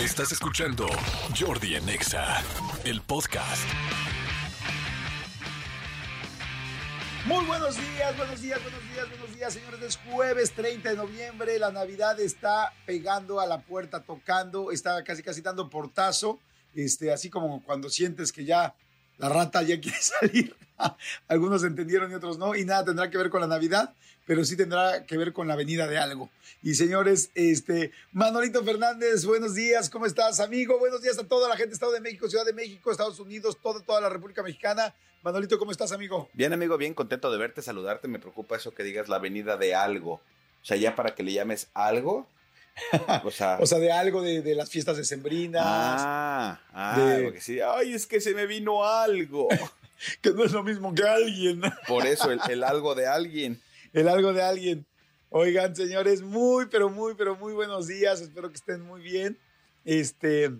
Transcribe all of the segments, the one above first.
Estás escuchando Jordi en Exa, el podcast. Muy buenos días, buenos días, buenos días, buenos días, señores. Es jueves 30 de noviembre. La Navidad está pegando a la puerta, tocando, está casi casi dando portazo. Este, así como cuando sientes que ya la rata ya quiere salir. Algunos entendieron y otros no. Y nada tendrá que ver con la Navidad, pero sí tendrá que ver con la venida de algo. Y señores, este, Manolito Fernández, buenos días, ¿cómo estás, amigo? Buenos días a toda la gente de Estado de México, Ciudad de México, Estados Unidos, toda, toda la República Mexicana. Manolito, ¿cómo estás, amigo? Bien, amigo, bien contento de verte, saludarte. Me preocupa eso que digas la venida de algo. O sea, ya para que le llames algo. O sea, o sea de algo de, de las fiestas decembrinas. Ah, ah, de... que sí. Ay, es que se me vino algo. que no es lo mismo que alguien. Por eso, el, el algo de alguien. El algo de alguien. Oigan, señores, muy, pero muy, pero muy buenos días. Espero que estén muy bien. Este,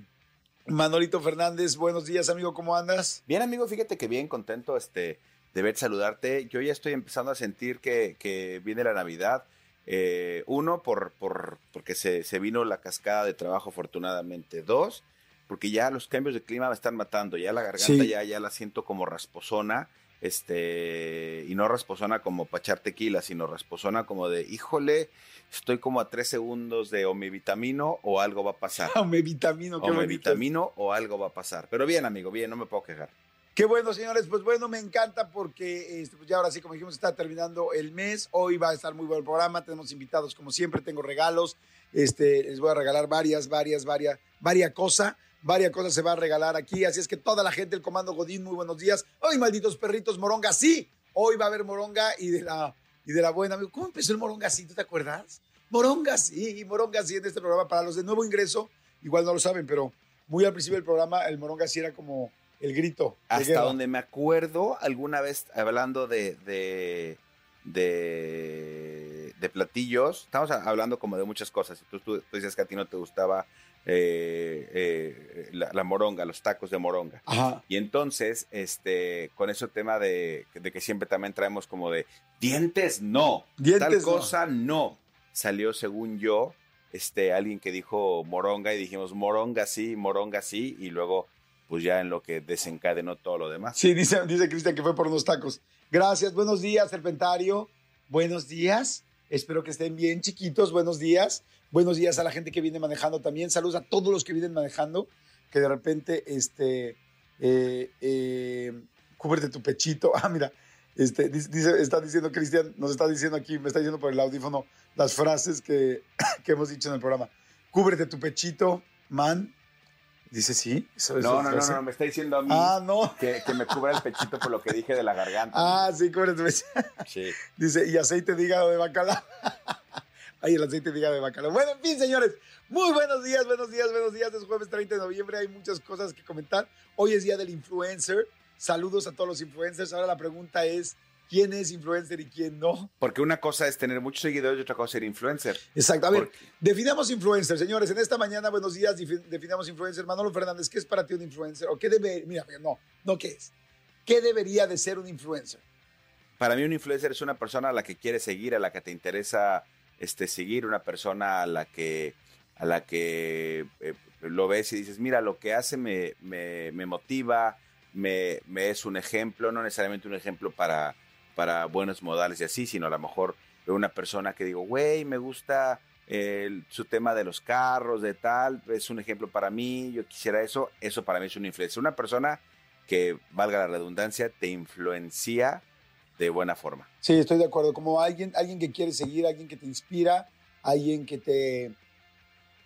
Manolito Fernández, buenos días, amigo, ¿cómo andas? Bien, amigo, fíjate que bien contento este, de ver saludarte. Yo ya estoy empezando a sentir que, que viene la Navidad. Eh, uno, por, por, porque se, se, vino la cascada de trabajo, afortunadamente. Dos, porque ya los cambios de clima me están matando. Ya la garganta sí. ya, ya la siento como rasposona este, y no rasposona como para echar tequila, sino rasposona como de, híjole, estoy como a tres segundos de o me vitamino o algo va a pasar. o me vitamino, qué O me vitamino o algo va a pasar. Pero bien, amigo, bien, no me puedo quejar. Qué bueno, señores. Pues bueno, me encanta porque este, pues ya ahora sí, como dijimos, está terminando el mes. Hoy va a estar muy buen programa. Tenemos invitados, como siempre, tengo regalos. Este, les voy a regalar varias, varias, varias, varias cosas varias cosas se va a regalar aquí. Así es que toda la gente del Comando Godín, muy buenos días. Hoy, malditos perritos, Moronga, sí. Hoy va a haber Moronga y de la, y de la buena. ¿Cómo empezó el Moronga sí? ¿Tú te acuerdas? Moronga sí, Moronga sí en este programa. Para los de nuevo ingreso, igual no lo saben, pero muy al principio del programa, el Moronga sí era como el grito. Hasta donde me acuerdo, alguna vez hablando de, de, de, de platillos, estamos hablando como de muchas cosas. Tú, tú, tú dices que a ti no te gustaba eh, eh, la, la, moronga, los tacos de moronga. Ajá. Y entonces, este, con ese tema de, de, que siempre también traemos como de dientes no, dientes tal cosa no. no. Salió según yo, este, alguien que dijo moronga y dijimos moronga sí, moronga sí, y luego pues ya en lo que desencadenó todo lo demás. Sí, dice, dice Cristian que fue por unos tacos. Gracias, buenos días, Serpentario. Buenos días. Espero que estén bien, chiquitos. Buenos días. Buenos días a la gente que viene manejando también. Saludos a todos los que vienen manejando, que de repente, este, eh, eh, cúbrete tu pechito. Ah, mira, este, dice, está diciendo Cristian, nos está diciendo aquí, me está diciendo por el audífono las frases que, que hemos dicho en el programa. Cúbrete tu pechito, man. Dice sí. ¿Eso, no, no, no, no, me está diciendo a mí ah, no. que, que, me cubra el pechito por lo que dije de la garganta. Ah, sí, cúbrete tu pechito. Sí. Dice, y aceite de hígado de bacalao. Ahí el aceite de hígado de bacalao. Bueno, en fin, señores. Muy buenos días, buenos días, buenos días. Es jueves 30 de noviembre. Hay muchas cosas que comentar. Hoy es día del influencer. Saludos a todos los influencers. Ahora la pregunta es, quién es influencer y quién no. Porque una cosa es tener muchos seguidores y otra cosa es ser influencer. Exacto. A ver, definamos influencer, señores. En esta mañana, buenos días, definamos influencer. Manolo Fernández, ¿qué es para ti un influencer? ¿O qué debe, mira, no, no qué es? ¿Qué debería de ser un influencer? Para mí un influencer es una persona a la que quieres seguir, a la que te interesa este, seguir, una persona a la que, a la que eh, lo ves y dices, mira, lo que hace me, me, me motiva, me, me es un ejemplo, no necesariamente un ejemplo para para buenos modales y así, sino a lo mejor una persona que digo, güey, me gusta el, su tema de los carros, de tal, es un ejemplo para mí, yo quisiera eso, eso para mí es una influencia. Una persona que, valga la redundancia, te influencia de buena forma. Sí, estoy de acuerdo, como alguien, alguien que quiere seguir, alguien que te inspira, alguien que te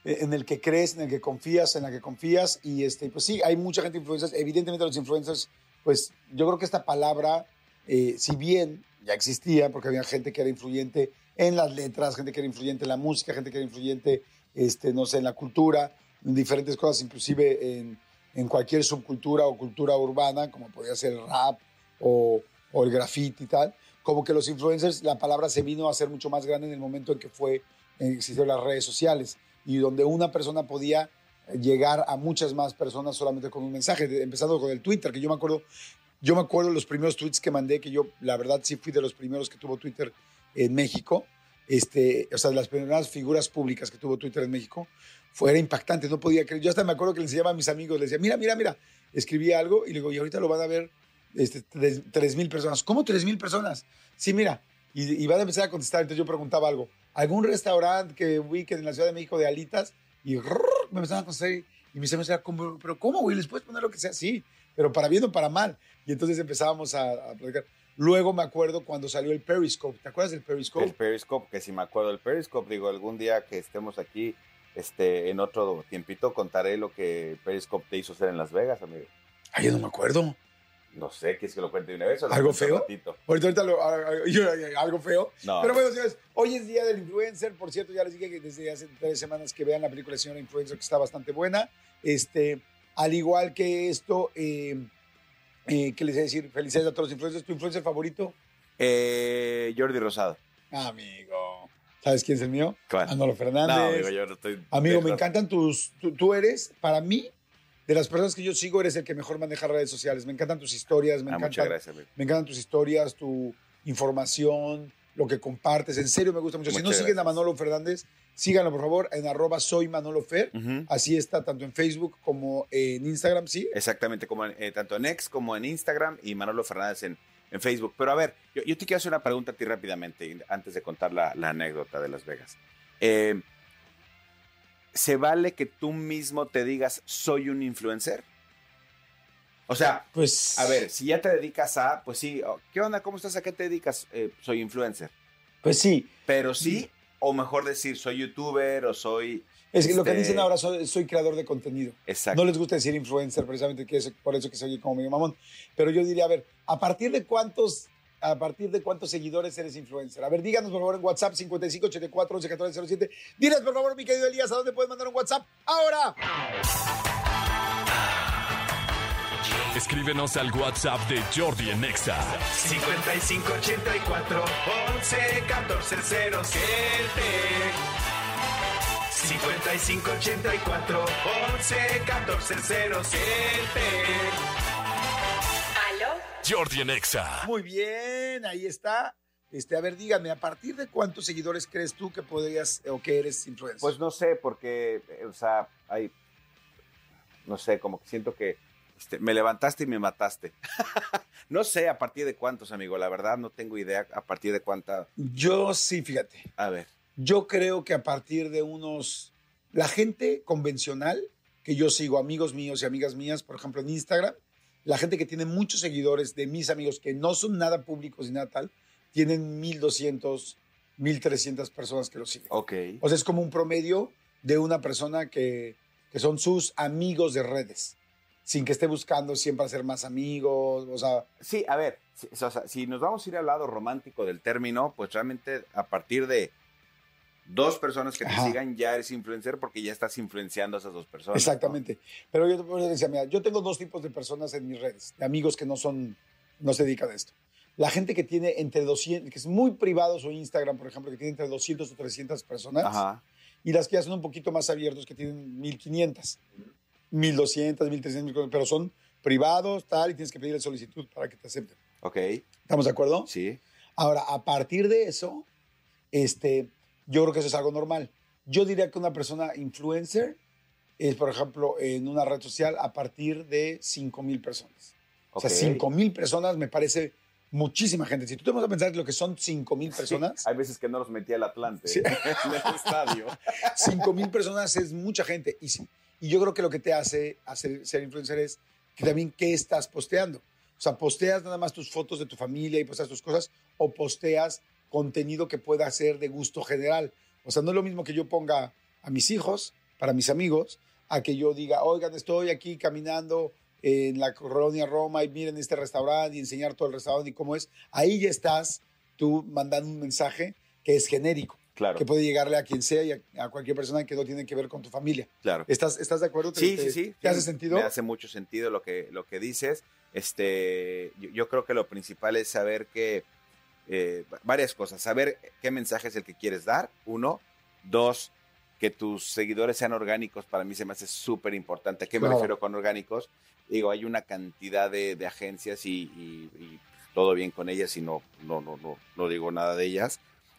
en el que crees, en el que confías, en la que confías y este pues sí, hay mucha gente influencers, evidentemente los influencers, pues yo creo que esta palabra eh, si bien ya existía, porque había gente que era influyente en las letras, gente que era influyente en la música, gente que era influyente, este, no sé, en la cultura, en diferentes cosas, inclusive en, en cualquier subcultura o cultura urbana, como podía ser el rap o, o el graffiti y tal, como que los influencers, la palabra se vino a ser mucho más grande en el momento en que fue, existieron las redes sociales y donde una persona podía llegar a muchas más personas solamente con un mensaje, empezando con el Twitter, que yo me acuerdo yo me acuerdo los primeros tweets que mandé, que yo, la verdad, sí fui de los primeros que tuvo Twitter en México. Este, o sea, de las primeras figuras públicas que tuvo Twitter en México, fue era impactante, no podía creer. Yo hasta me acuerdo que le enseñaba a mis amigos, les decía, mira, mira, mira, escribía algo y le digo, y ahorita lo van a ver este, tres mil personas. ¿Cómo tres mil personas? Sí, mira, y, y van a empezar a contestar. Entonces yo preguntaba algo, ¿algún restaurante que ubique en la Ciudad de México de alitas? Y me empezaban a contestar y mis amigos decían, ¿pero cómo, güey? ¿Les puedes poner lo que sea? Sí, pero para bien o para mal. Y entonces empezábamos a, a platicar. Luego me acuerdo cuando salió el Periscope. ¿Te acuerdas del Periscope? El Periscope, que si me acuerdo del Periscope, digo, algún día que estemos aquí, este, en otro tiempito, contaré lo que Periscope te hizo hacer en Las Vegas, amigo. Ay, yo no me acuerdo. No sé, ¿quieres que lo cuente de una vez? O ¿Algo feo? Ahorita, ahorita lo- algo feo. No. Pero bueno, señores, hoy es Día del Influencer. Por cierto, ya les dije que desde hace tres semanas que vean la película Señora Influencer, que está bastante buena. Este, al igual que esto, eh, eh, ¿qué les voy a decir? Felicidades a todos los influencers. ¿Tu influencer favorito? Eh, Jordi Rosado. Amigo. ¿Sabes quién es el mío? ¿Cuál? Manolo Fernández. No, amigo, yo no estoy... Amigo, me encantan tus. Tú, tú eres, para mí, de las personas que yo sigo, eres el que mejor maneja redes sociales. Me encantan tus historias, me Ah, muchas encantan, gracias, me encantan tus historias, tu información, lo que compartes. En serio, me gusta mucho. si no siguen a. Manolo Fernández, síganlo, por favor, en arroba soy Manolo Fer. Así está, tanto en Facebook como en Instagram, ¿sí? Exactamente, como en- eh, tanto en X como en Instagram y Manolo Fernández en, en Facebook. Pero a ver, yo, yo te quiero hacer una pregunta a ti rápidamente, antes de contar la, la anécdota de Las Vegas. Eh, ¿Se vale que tú mismo te digas, soy un influencer? O sea, Pues. a ver, si ya te dedicas a, pues sí, oh, ¿qué onda? ¿Cómo estás? ¿A qué te dedicas? Eh, soy influencer. Pues sí. Pero sí, o mejor decir, soy youtuber o soy... Es que lo que Este- dicen ahora, soy, soy creador de contenido. Exacto. No les gusta decir influencer, precisamente que es por eso que se oye como medio mamón. Pero yo diría, a ver, ¿a partir de cuántos, a partir de cuántos seguidores eres influencer? A ver, díganos por favor en WhatsApp 5584 11 14 07. Diles por favor, mi querido Elías, ¿a dónde puedes mandar un WhatsApp? ¡Ahora! Escríbenos al WhatsApp de Jordi en Exa. 5584 11 14 07 5584 11 14 07 ¿Aló? Jordi en Exa. Muy bien, ahí está. Este, a ver, dígame, ¿a partir de cuántos seguidores crees tú que podrías o que eres influencer? Pues no sé, porque, eh, o sea, hay, no sé, como que siento que este, me levantaste y me mataste. no sé a partir de cuántos, amigo, la verdad no tengo idea a partir de cuánta. yo sí, fíjate. A ver, Yo creo que a partir de unos... La gente convencional, que yo sigo, amigos míos y amigas mías, por ejemplo, en Instagram, la gente que tiene muchos seguidores de mis amigos que no son nada públicos ni nada tal, tienen 1.200, 1.300 personas que lo siguen. ok. O sea, es como un promedio de una persona que, que son sus amigos de redes, sin que esté buscando siempre hacer más amigos, o sea, Sí, a ver, si, o sea, si nos vamos a ir al lado romántico del término, pues realmente a partir de dos personas que te Ajá. sigan ya eres influencer porque ya estás influenciando a esas dos personas. ¿no? Exactamente. Pero yo te decía, mira, yo tengo dos tipos de personas en mis redes, de amigos que no son, no se dedican a esto. La gente que tiene entre 200, que es muy privado su Instagram, por ejemplo, que tiene entre 200 o 300 personas, Ajá. y las que ya son un poquito más abiertos, que tienen 1500, 1200, 1300, pero son privados, tal, y tienes que pedirle solicitud para que te acepten. Ok. ¿Estamos de acuerdo? Sí. Ahora, a partir de eso, este, yo creo que eso es algo normal. Yo diría que una persona influencer es, por ejemplo, en una red social a partir de 5 mil personas. O sea, ok. 5 mil personas me parece muchísima gente. Si tú te vas a pensar lo que son 5 mil personas, Hay veces que no los metía el Atlante Sí. en el estadio. 5 mil personas es mucha gente. Y, sí, y yo creo que lo que te hace hacer, ser influencer es que también qué estás posteando. O sea, posteas nada más tus fotos de tu familia y posteas tus cosas o posteas contenido que pueda ser de gusto general. O sea, no es lo mismo que yo ponga a mis hijos, para mis amigos, a que yo diga, oigan, estoy aquí caminando en la colonia Roma y miren este restaurante y enseñar todo el restaurante y cómo es. Ahí ya estás tú mandando un mensaje que es genérico Claro, que puede llegarle a quien sea y a, a cualquier persona que no tiene que ver con tu familia. claro. ¿Estás, estás de acuerdo? ¿Te- Sí, te- sí, sí. ¿Te hace sentido? Me hace mucho sentido lo que, lo que dices. Este, yo, yo creo que lo principal es saber que eh, varias cosas. Saber qué mensaje es el que quieres dar, uno. Dos, que tus seguidores sean orgánicos, para mí se me hace súper importante. ¿A qué me Claro. refiero con orgánicos? Digo, hay una cantidad de, de agencias y, y- y todo bien con ellas y no, no, no, no, no digo nada de ellas,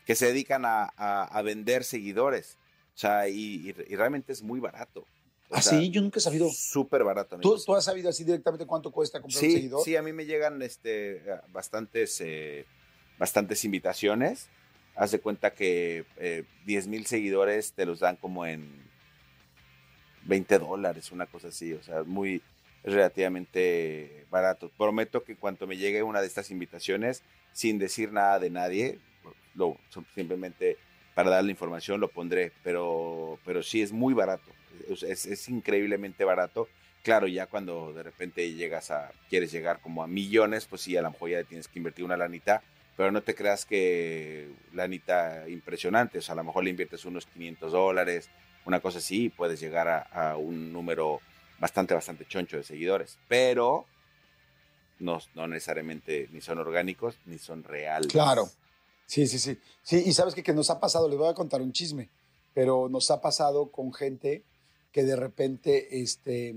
que se dedican a, a- a vender seguidores. O sea, y, y- y realmente es muy barato. O ¿Ah, sea, sí? Yo nunca he sabido. Súper barato. ¿Tú, has sabido así directamente cuánto cuesta comprar un Sí, seguidor? sí, a mí me llegan este, bastantes, eh, bastantes invitaciones. Haz de cuenta que eh, 10 mil seguidores te los dan como en 20 dólares, una cosa así. O sea, muy relativamente barato. Prometo que cuando me llegue una de estas invitaciones, sin decir nada de nadie, simplemente para dar la información lo pondré. Pero, pero sí es muy barato. Es, es- increíblemente barato. Claro, ya cuando de repente llegas a, quieres llegar como a millones, pues sí, a lo mejor ya tienes que invertir una lanita, pero no te creas que lanita impresionante, o sea, a lo mejor le inviertes unos 500 dólares, una cosa así, puedes llegar a, a un número bastante, bastante choncho de seguidores, pero no, no necesariamente ni son orgánicos ni son reales. Claro. Sí, sí, sí. Sí, y sabes qué? que nos ha pasado, les voy a contar un chisme, pero nos ha pasado con gente que de repente este,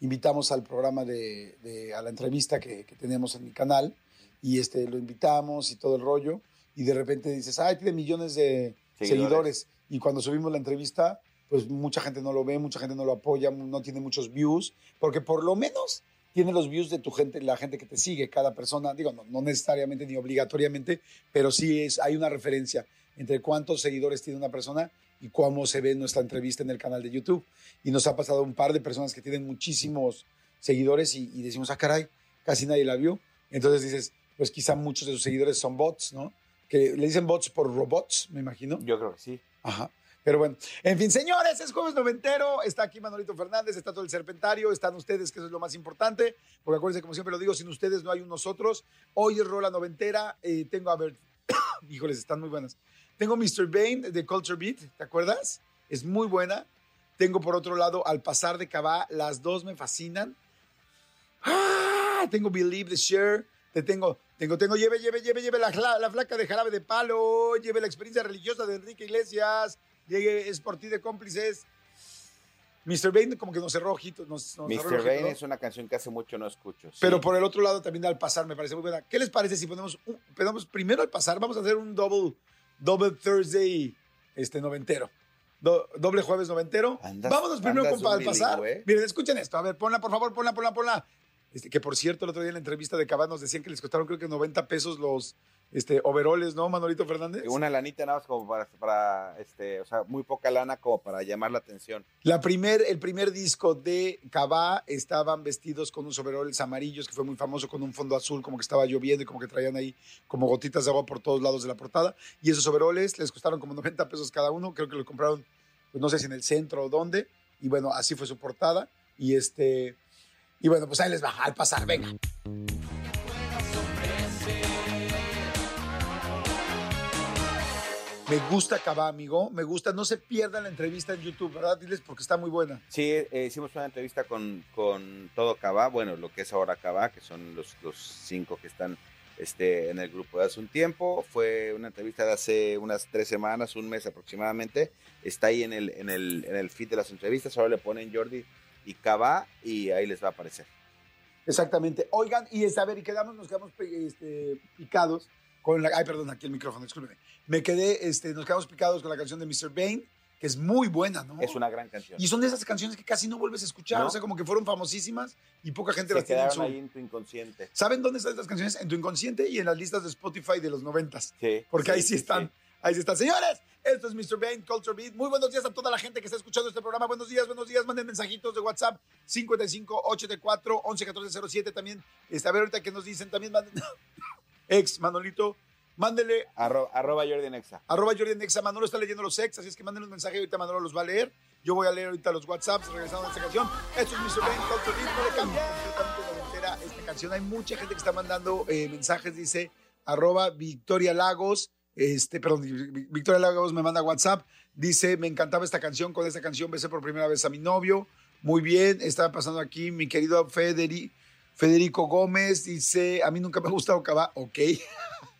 invitamos al programa de, de- a la entrevista que, que tenemos en mi canal y este, lo invitamos y todo el rollo y de repente dices, ay, tiene millones de seguidores. Seguidores. Y cuando subimos la entrevista, pues mucha gente no lo ve, mucha gente no lo apoya, no tiene muchos views, porque por lo menos tiene los views de tu gente, la gente que te sigue, cada persona, digo, no, no necesariamente ni obligatoriamente, pero sí es, hay una referencia entre cuántos seguidores tiene una persona y cómo se ve nuestra entrevista en el canal de YouTube. Y nos ha pasado un par de personas que tienen muchísimos seguidores y, y decimos, ah, caray, casi nadie la vio. Entonces dices, pues quizá muchos de sus seguidores son bots, ¿no? Que le dicen bots por robots, me imagino. Yo creo que sí. Ajá. Pero bueno, en fin, señores, es jueves noventero, está aquí Manolito Fernández, está todo el serpentario, están ustedes, que eso es lo más importante, porque acuérdense, como siempre lo digo, sin ustedes no hay un nosotros. Hoy es Rola Noventera, eh, tengo, a ver, híjoles, están muy buenas. Tengo Mr. Bane de Culture Beat, ¿te acuerdas? Es muy buena. Tengo por otro lado Al Pasar de Cabá, las dos me fascinan. ¡Ah! Tengo Believe the Share, te tengo, tengo, tengo, lleve, lleve, lleve, lleve la, la, la flaca de jarabe de palo, lleve la experiencia religiosa de Enrique Iglesias, llegue, es por ti de cómplices. Mr. Bane como que nos cerró ojitos, nos, Mr. Bane ¿no? es una canción que hace mucho no escucho. sí. Pero por el otro lado también al pasar me parece muy buena. ¿Qué les parece si ponemos, un, ponemos primero al pasar? Vamos a hacer un double, double Thursday este, noventero. Do- doble jueves noventero. Andas- Vámonos primero con al pasar. bilingüe. Miren, escuchen esto. A ver, ponla, por favor, ponla, ponla, ponla. Este, que por cierto, el otro día en la entrevista de Cabán nos decían que les costaron creo que 90 pesos los este, overoles, ¿no, Manolito Fernández? Una lanita nada más como para, para, este, o sea, muy poca lana como para llamar la atención. La primer, el primer disco de Cabá estaban vestidos con unos overoles amarillos, que fue muy famoso, con un fondo azul, como que estaba lloviendo y como que traían ahí como gotitas de agua por todos lados de la portada. Y esos overoles les costaron como 90 pesos cada uno, creo que lo compraron, pues no sé si en el centro o dónde. Y bueno, así fue su portada. Y este, y bueno, pues ahí les va, al pasar, venga. Me gusta Cabá, amigo, me gusta. No se pierdan la entrevista en YouTube, ¿verdad? Diles porque está muy buena. Sí, eh, hicimos una entrevista con, con todo Cabá, bueno, lo que es ahora Cabá, que son los, los cinco que están este, en el grupo de hace un tiempo. Fue una entrevista de hace unas tres semanas, un mes aproximadamente. Está ahí en el, en el, en el feed de las entrevistas. Ahora le ponen Jordi y Cabá y ahí les va a aparecer. Exactamente. Oigan, y es, a ver, y quedamos, nos quedamos este, picados con la. Ay, perdón, aquí el micrófono, discúlpeme. Me quedé, este, nos quedamos picados con la canción de Mr. Bane, que es muy buena, ¿no? Es una gran canción. Y son de esas canciones que casi no vuelves a escuchar, ¿No? o sea, como que fueron famosísimas y poca gente Se las tiene en quedaron su. ahí en tu inconsciente. ¿Saben dónde están estas canciones? En tu inconsciente y en las listas de Spotify de los noventas. Sí. Porque ahí sí están. Ahí sí están. Señores, esto es Mr. Bane, Culture Beat. Muy buenos días a toda la gente que está escuchando este programa. Buenos días, buenos días. Manden mensajitos de WhatsApp 55 84 11 14 07 también. Este, a ver ahorita que nos dicen también. Manden, ex Manolito, mándele Arro- arroba Jordi Nexa. arroba Jordi Nexa. Manolo está leyendo los ex, así es que manden un mensaje. Ahorita Manolo los va a leer. Yo voy a leer ahorita los WhatsApps regresando a esta canción. Esto es Culture Beat. No le cambien completamente esta canción. Hay mucha gente que está mandando eh, mensajes. Dice arroba Victoria Lagos. Este, perdón, Vi- Victoria Lagos me manda WhatsApp. Dice, me encantaba esta canción. Con esta canción besé por primera vez a mi novio. Muy bien. Estaba pasando aquí mi querido Federi- Federico Gómez. Dice, a mí nunca me ha gustado Cabá. Ok.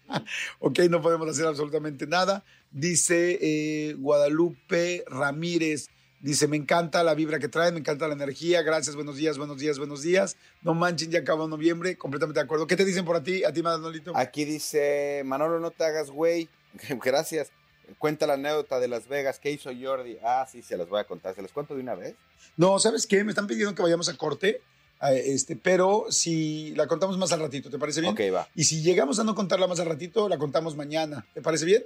ok, no podemos hacer absolutamente nada. Dice eh, Guadalupe Ramírez. Dice, me encanta la vibra que trae, me encanta la energía. Gracias, buenos días, buenos días, buenos días. No manchen, ya acabó noviembre. Completamente de acuerdo. ¿Qué te dicen por a ti, a ti, Manolito? Aquí dice, Manolo, no te hagas güey. Gracias. Cuenta la anécdota de Las Vegas. ¿Qué hizo Jordi? Ah, sí, se las voy a contar. ¿Se las cuento de una vez? No, ¿sabes qué? Me están pidiendo que vayamos a corte, este, pero si la contamos más al ratito, ¿te parece bien? Ok, va. Y si llegamos a no contarla más al ratito, la contamos mañana. ¿Te parece bien?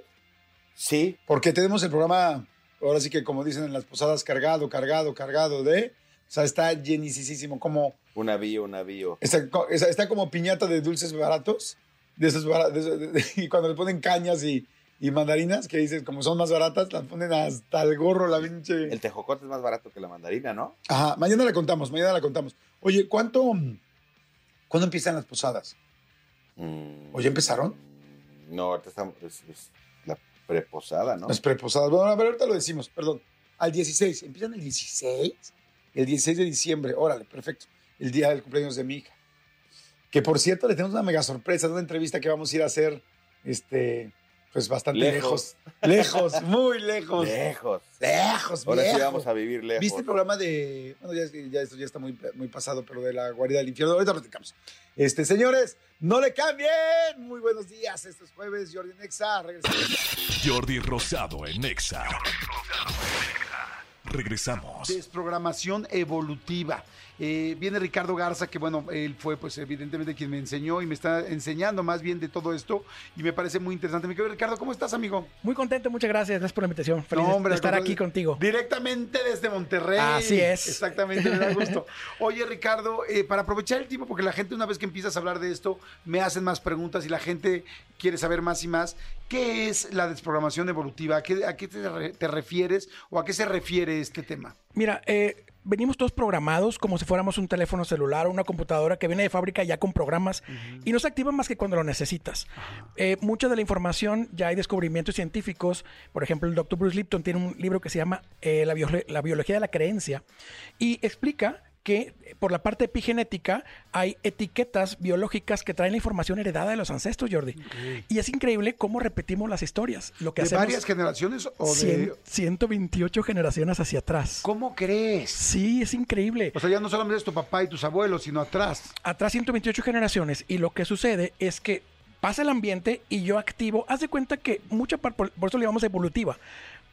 Sí, Porque tenemos el programa, ahora sí que como dicen en las posadas, cargado, cargado, cargado de... O sea, está llenísimo, como... un navío, un navío. Está, está- como piñata de dulces baratos, de esos bara- de esos- de- de- y cuando le ponen cañas y, y mandarinas, que dices, como son más baratas, las ponen hasta el gorro, la pinche... El tejocote es más barato que la mandarina, ¿no? Ajá, mañana la contamos, mañana la contamos. Oye, ¿cuánto... ¿Cuándo empiezan las posadas? Mm, ¿O ya empezaron? No, ahorita estamos. Es, es la preposada, ¿no? Las preposadas. Bueno, a ver, ahorita lo decimos, perdón. Al 16, ¿empiezan el 16? El 16 de diciembre, órale, perfecto. El día del cumpleaños de mi hija. Que por cierto, le tenemos una mega sorpresa, una entrevista que vamos a ir a hacer, este, pues bastante lejos. Lejos. Lejos, muy lejos. Lejos. Lejos, Ahora sí vamos a vivir lejos. ¿Viste el programa de. Bueno, ya, es que ya esto ya está muy, muy pasado, pero de la guarida del infierno. Ahorita platicamos. Este, señores, no le cambien. Muy buenos días. Esto es jueves, Jordi Nexa. Regresamos. Jordi Rosado en Nexa. Regresamos. Desprogramación evolutiva. Eh, viene Ricardo Garza, que bueno, él fue pues evidentemente quien me enseñó y me está enseñando más bien de todo esto y me parece muy interesante. Mi querido Ricardo, ¿cómo estás, amigo? Muy contento, muchas gracias. Gracias por la invitación. Feliz No, de- hombre, de estar aquí contigo. Directamente desde Monterrey. Así es. Exactamente, me da gusto. Oye, Ricardo, eh, para aprovechar el tiempo, porque la gente una vez que empiezas a hablar de esto, me hacen más preguntas y la gente quiere saber más y más. ¿Qué es la desprogramación evolutiva? ¿A qué, a qué te, re- te refieres o a qué se refiere este tema? Mira, eh, venimos todos programados como si fuéramos un teléfono celular o una computadora que viene de fábrica ya con programas y no se activa más que cuando lo necesitas. Eh, mucha de la información, ya hay descubrimientos científicos. Por ejemplo, el doctor Bruce Lipton tiene un libro que se llama eh, la biología de la creencia y explica que eh, por la parte epigenética hay etiquetas biológicas que traen la información heredada de los ancestros, Jordi. Y es increíble cómo repetimos las historias. Lo que ¿De hacemos varias generaciones o de...? 128 generaciones hacia atrás. ¿Cómo crees? Sí, es increíble. O sea, ya no solamente es tu papá y tus abuelos, sino atrás. Atrás 128 generaciones y lo que sucede es que pasa el ambiente y yo activo. Haz de cuenta que mucha parte, por, por eso le llamamos evolutiva.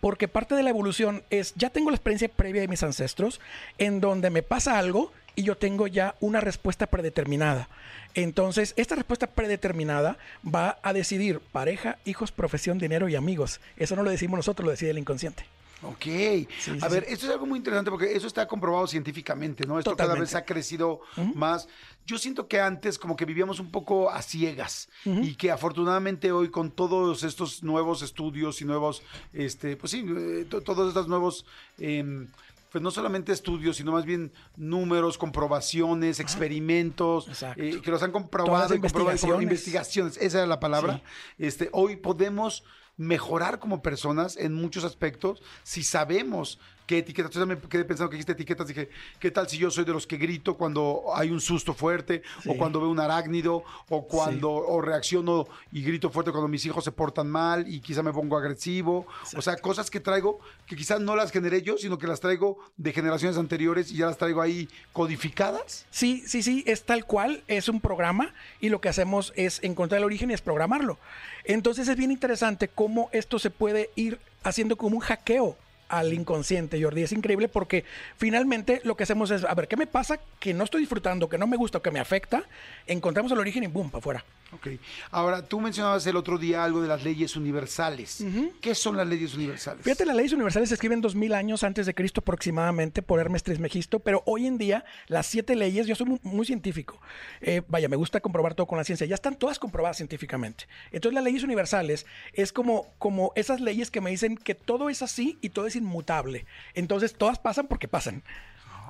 Porque parte de la evolución es, ya tengo la experiencia previa de mis ancestros, en donde me pasa algo y yo tengo ya una respuesta predeterminada. Entonces, esta respuesta predeterminada va a decidir pareja, hijos, profesión, dinero y amigos. Eso no lo decimos nosotros, lo decide el inconsciente. Ok. sí, a ver, sí. esto es algo muy interesante porque eso está comprobado científicamente, ¿no? Esto cada vez ha crecido más. Yo siento que antes como que vivíamos un poco a ciegas y que afortunadamente hoy con todos estos nuevos estudios y nuevos, este, pues sí, eh, to- todos estos nuevos... em, pues no solamente estudios, sino más bien números, comprobaciones, experimentos, Exacto. eh, que los han comprobado y comprobado investigaciones. investigaciones, esa es la palabra. Este, hoy podemos mejorar como personas en muchos aspectos si sabemos qué etiquetas. Entonces me quedé pensando que dijiste etiquetas, dije, ¿qué tal si yo soy de los que grito cuando hay un susto fuerte o cuando veo un arácnido o cuando o reacciono y grito fuerte cuando mis hijos se portan mal y quizá me pongo agresivo? O sea, cosas que traigo que quizás no las generé yo, sino que las traigo de generaciones anteriores y ya las traigo ahí codificadas. Sí, sí, sí, es tal cual, es un programa y lo que hacemos es encontrar el origen y es programarlo. Entonces es bien interesante cómo esto se puede ir haciendo como un hackeo al inconsciente, Jordi. Es increíble porque finalmente lo que hacemos es, a ver, ¿qué me pasa que no estoy disfrutando, que no me gusta que me afecta? Encontramos el origen y boom, para afuera. Ok. Ahora, tú mencionabas el otro día algo de las leyes universales. ¿Qué son las leyes universales? Fíjate, las leyes universales se escriben dos mil años antes de Cristo aproximadamente por Hermes Trismegisto, pero hoy en día las siete leyes, yo soy muy, muy científico, eh, vaya, me gusta comprobar todo con la ciencia, ya están todas comprobadas científicamente. Entonces las leyes universales es como, como esas leyes que me dicen que todo es así y todo es inmutable. Entonces todas pasan porque pasan.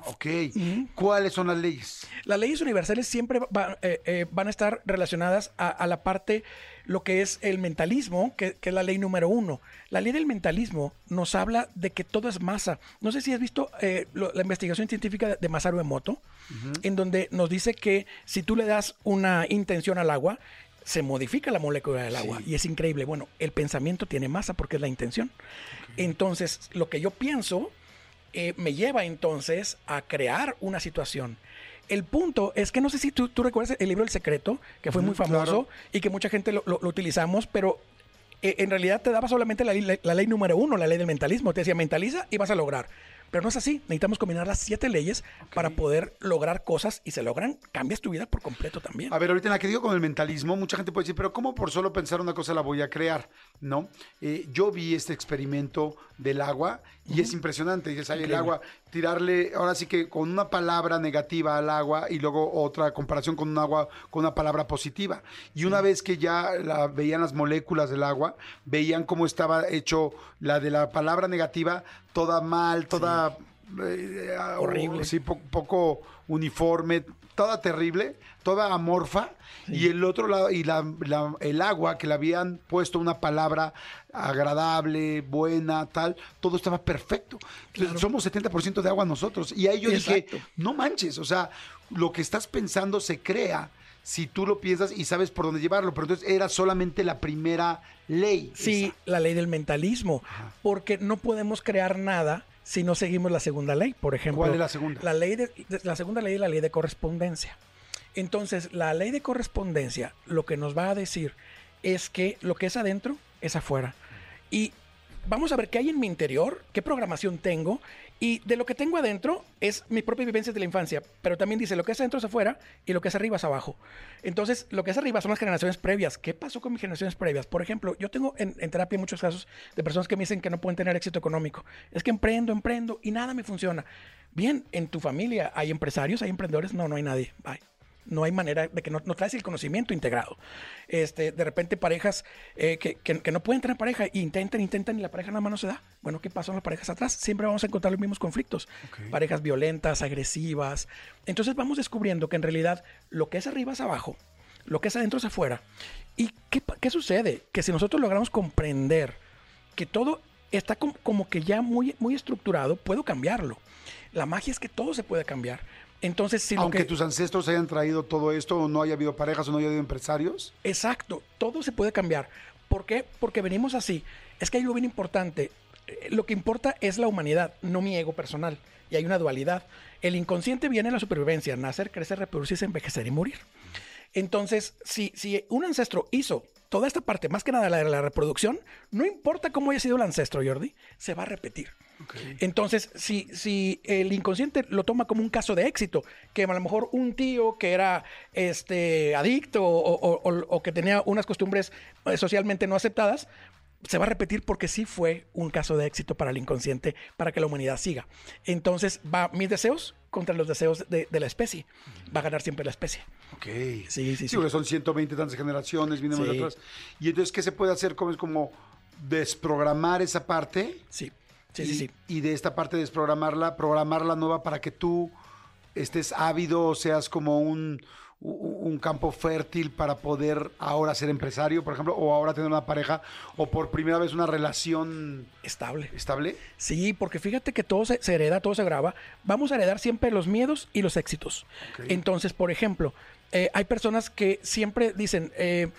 Ok. ¿Cuáles son las leyes? Las leyes universales siempre va- eh, eh, van a estar relacionadas a, a la parte, lo que es el mentalismo, que, que es la ley número uno. La ley del mentalismo nos habla de que todo es masa. No sé si has visto eh, lo- la investigación científica de Masaru Emoto, en donde nos dice que si tú le das una intención al agua, se modifica la molécula del agua y es increíble. Bueno, el pensamiento tiene masa porque es la intención. Entonces, lo que yo pienso eh, me lleva entonces a crear una situación. El punto es que no sé si tú, tú recuerdas el libro El Secreto, que fue muy famoso claro. y que mucha gente lo, lo- lo utilizamos, pero eh, en realidad te daba solamente la, ley- la ley número uno, la ley del mentalismo. Te decía, mentaliza y vas a lograr. Pero no es así. Necesitamos combinar las siete leyes para poder lograr cosas y se logran, cambias tu vida por completo también. A ver, ahorita en la que digo con el mentalismo, mucha gente puede decir, pero ¿cómo por solo pensar una cosa la voy a crear? ¿No? Eh, yo vi este experimento del agua y es impresionante. Dices, "Ay, el agua, tirarle, ahora sí que con una palabra negativa al agua y luego otra comparación con un agua con una palabra positiva. Y una vez que ya la, veían las moléculas del agua, veían cómo estaba hecho la de la palabra negativa, toda mal, toda... eh, Horrible. Sí, po- poco uniforme, toda terrible, toda amorfa, y el otro lado, y la, la- el agua que le habían puesto una palabra agradable, buena, tal, todo estaba perfecto. Entonces, somos 70% de agua nosotros. Y ahí yo dije, no manches, o sea, lo que estás pensando se crea. Si tú lo piensas y sabes por dónde llevarlo, pero entonces era solamente la primera ley. Sí, esa. la ley del mentalismo, porque no podemos crear nada si no seguimos la segunda ley, por ejemplo. ¿Cuál es la segunda? La, ley de, la segunda ley es la ley de correspondencia. Entonces, la ley de correspondencia lo que nos va a decir es que lo que es adentro es afuera. Y vamos a ver qué hay en mi interior, qué programación tengo, y de lo que tengo adentro es mi propia vivencia de la infancia, pero también dice lo que es adentro es afuera y lo que es arriba es abajo. Entonces, lo que es arriba son las generaciones previas. ¿Qué pasó con mis generaciones previas? Por ejemplo, yo tengo en, en terapia muchos casos de personas que me dicen que no pueden tener éxito económico. Es que emprendo, emprendo y nada me funciona. Bien, en tu familia hay empresarios, hay emprendedores, no, no hay nadie. Bye. No hay manera de que no, no traes el conocimiento integrado. Este, de repente parejas eh, que, que- que no pueden tener pareja e intentan, intentan y la pareja nada más no se da. Bueno, ¿qué pasó en las parejas atrás? Siempre vamos a encontrar los mismos conflictos. Parejas violentas, agresivas. Entonces vamos descubriendo que en realidad lo que es arriba es abajo, lo que es adentro es afuera. ¿Y qué, qué sucede? Que si nosotros logramos comprender que todo está com- como que ya muy, muy estructurado, puedo cambiarlo. La magia es que todo se puede cambiar. Entonces, si lo Aunque que... tus ancestros hayan traído todo esto, o no haya habido parejas, o no haya habido empresarios. Exacto, todo se puede cambiar. ¿Por qué? Porque venimos así. Es que hay algo bien importante. Eh, Lo que importa es la humanidad, no mi ego personal. Y hay una dualidad. El inconsciente viene en la supervivencia, nacer, crecer, reproducirse, envejecer y morir. Entonces, si, si un ancestro hizo toda esta parte, más que nada la de la reproducción, no importa cómo haya sido el ancestro, Jordi, se va a repetir. Entonces, si, si el inconsciente lo toma como un caso de éxito, que a lo mejor un tío que era este, adicto o, o- o- o que tenía unas costumbres eh, socialmente no aceptadas, se va a repetir porque sí fue un caso de éxito para el inconsciente, para que la humanidad siga. Entonces, va mis deseos contra los deseos de, de la especie. Va a ganar siempre la especie. Ok. Sí, sí, sí. porque son 120 tantas generaciones, vienen Sí. de atrás. Y entonces, ¿qué se puede hacer? Es como desprogramar esa parte. Sí, sí, y, sí, sí. y de esta parte desprogramarla, programar la nueva para que tú estés ávido, seas como un, un campo fértil para poder ahora ser empresario, por ejemplo, o ahora tener una pareja, o por primera vez una relación Estable. estable. Sí, porque fíjate que todo se, se hereda, todo se graba. Vamos a heredar siempre los miedos y los éxitos. Entonces, por ejemplo, eh, hay personas que siempre dicen, eh,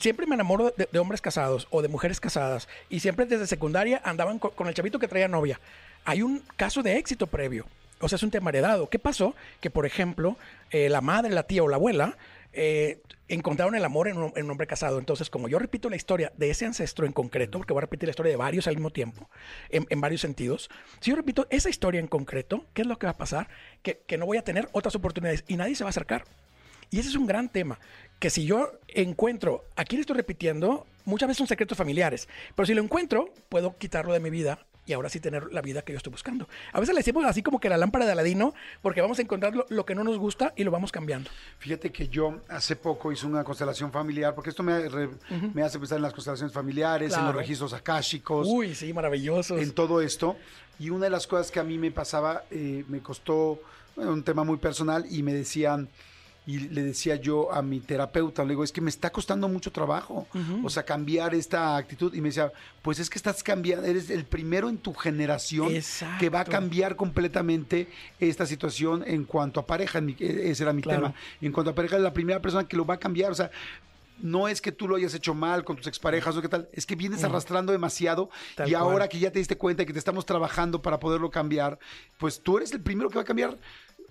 siempre me enamoro de, de hombres casados o de mujeres casadas y siempre desde secundaria andaban co- con, el chavito que traía novia. Hay un caso de éxito previo. O sea, es un tema heredado. ¿Qué pasó? Que, por ejemplo, eh, la madre, la tía o la abuela eh, encontraron el amor en un, hombre casado. Entonces, como yo repito la historia de ese ancestro en concreto, porque voy a repetir la historia de varios al mismo tiempo, en, varios sentidos, si yo repito esa historia en concreto, ¿qué es lo que va a pasar? Que, que no voy a tener otras oportunidades y nadie se va a acercar. Y ese es un gran tema, que si yo encuentro, aquí le estoy repitiendo, muchas veces son secretos familiares, pero si lo encuentro, puedo quitarlo de mi vida y ahora sí tener la vida que yo estoy buscando. A veces le decimos así como que la lámpara de Aladino, porque vamos a encontrar lo, lo que no nos gusta y lo vamos cambiando. Fíjate que yo hace poco hice una constelación familiar, porque esto me, re- me hace pensar en las constelaciones familiares, en los registros akáshicos. Uy, sí, maravillosos. en todo esto. Y una de las cosas que a mí me pasaba, eh, me costó bueno, un tema muy personal y me decían, y le decía yo a mi terapeuta, le digo, es que me está costando mucho trabajo, o sea, cambiar esta actitud. Y me decía, pues es que estás cambiando, eres el primero en tu generación Exacto. que va a cambiar completamente esta situación en cuanto a pareja. e- ese era mi Claro. tema. En cuanto a pareja, es la primera persona que lo va a cambiar. O sea, no es que tú lo hayas hecho mal con tus exparejas o qué tal, es que vienes arrastrando demasiado Tal y ahora cual. que ya te diste cuenta y que te estamos trabajando para poderlo cambiar, pues tú eres el primero que va a cambiar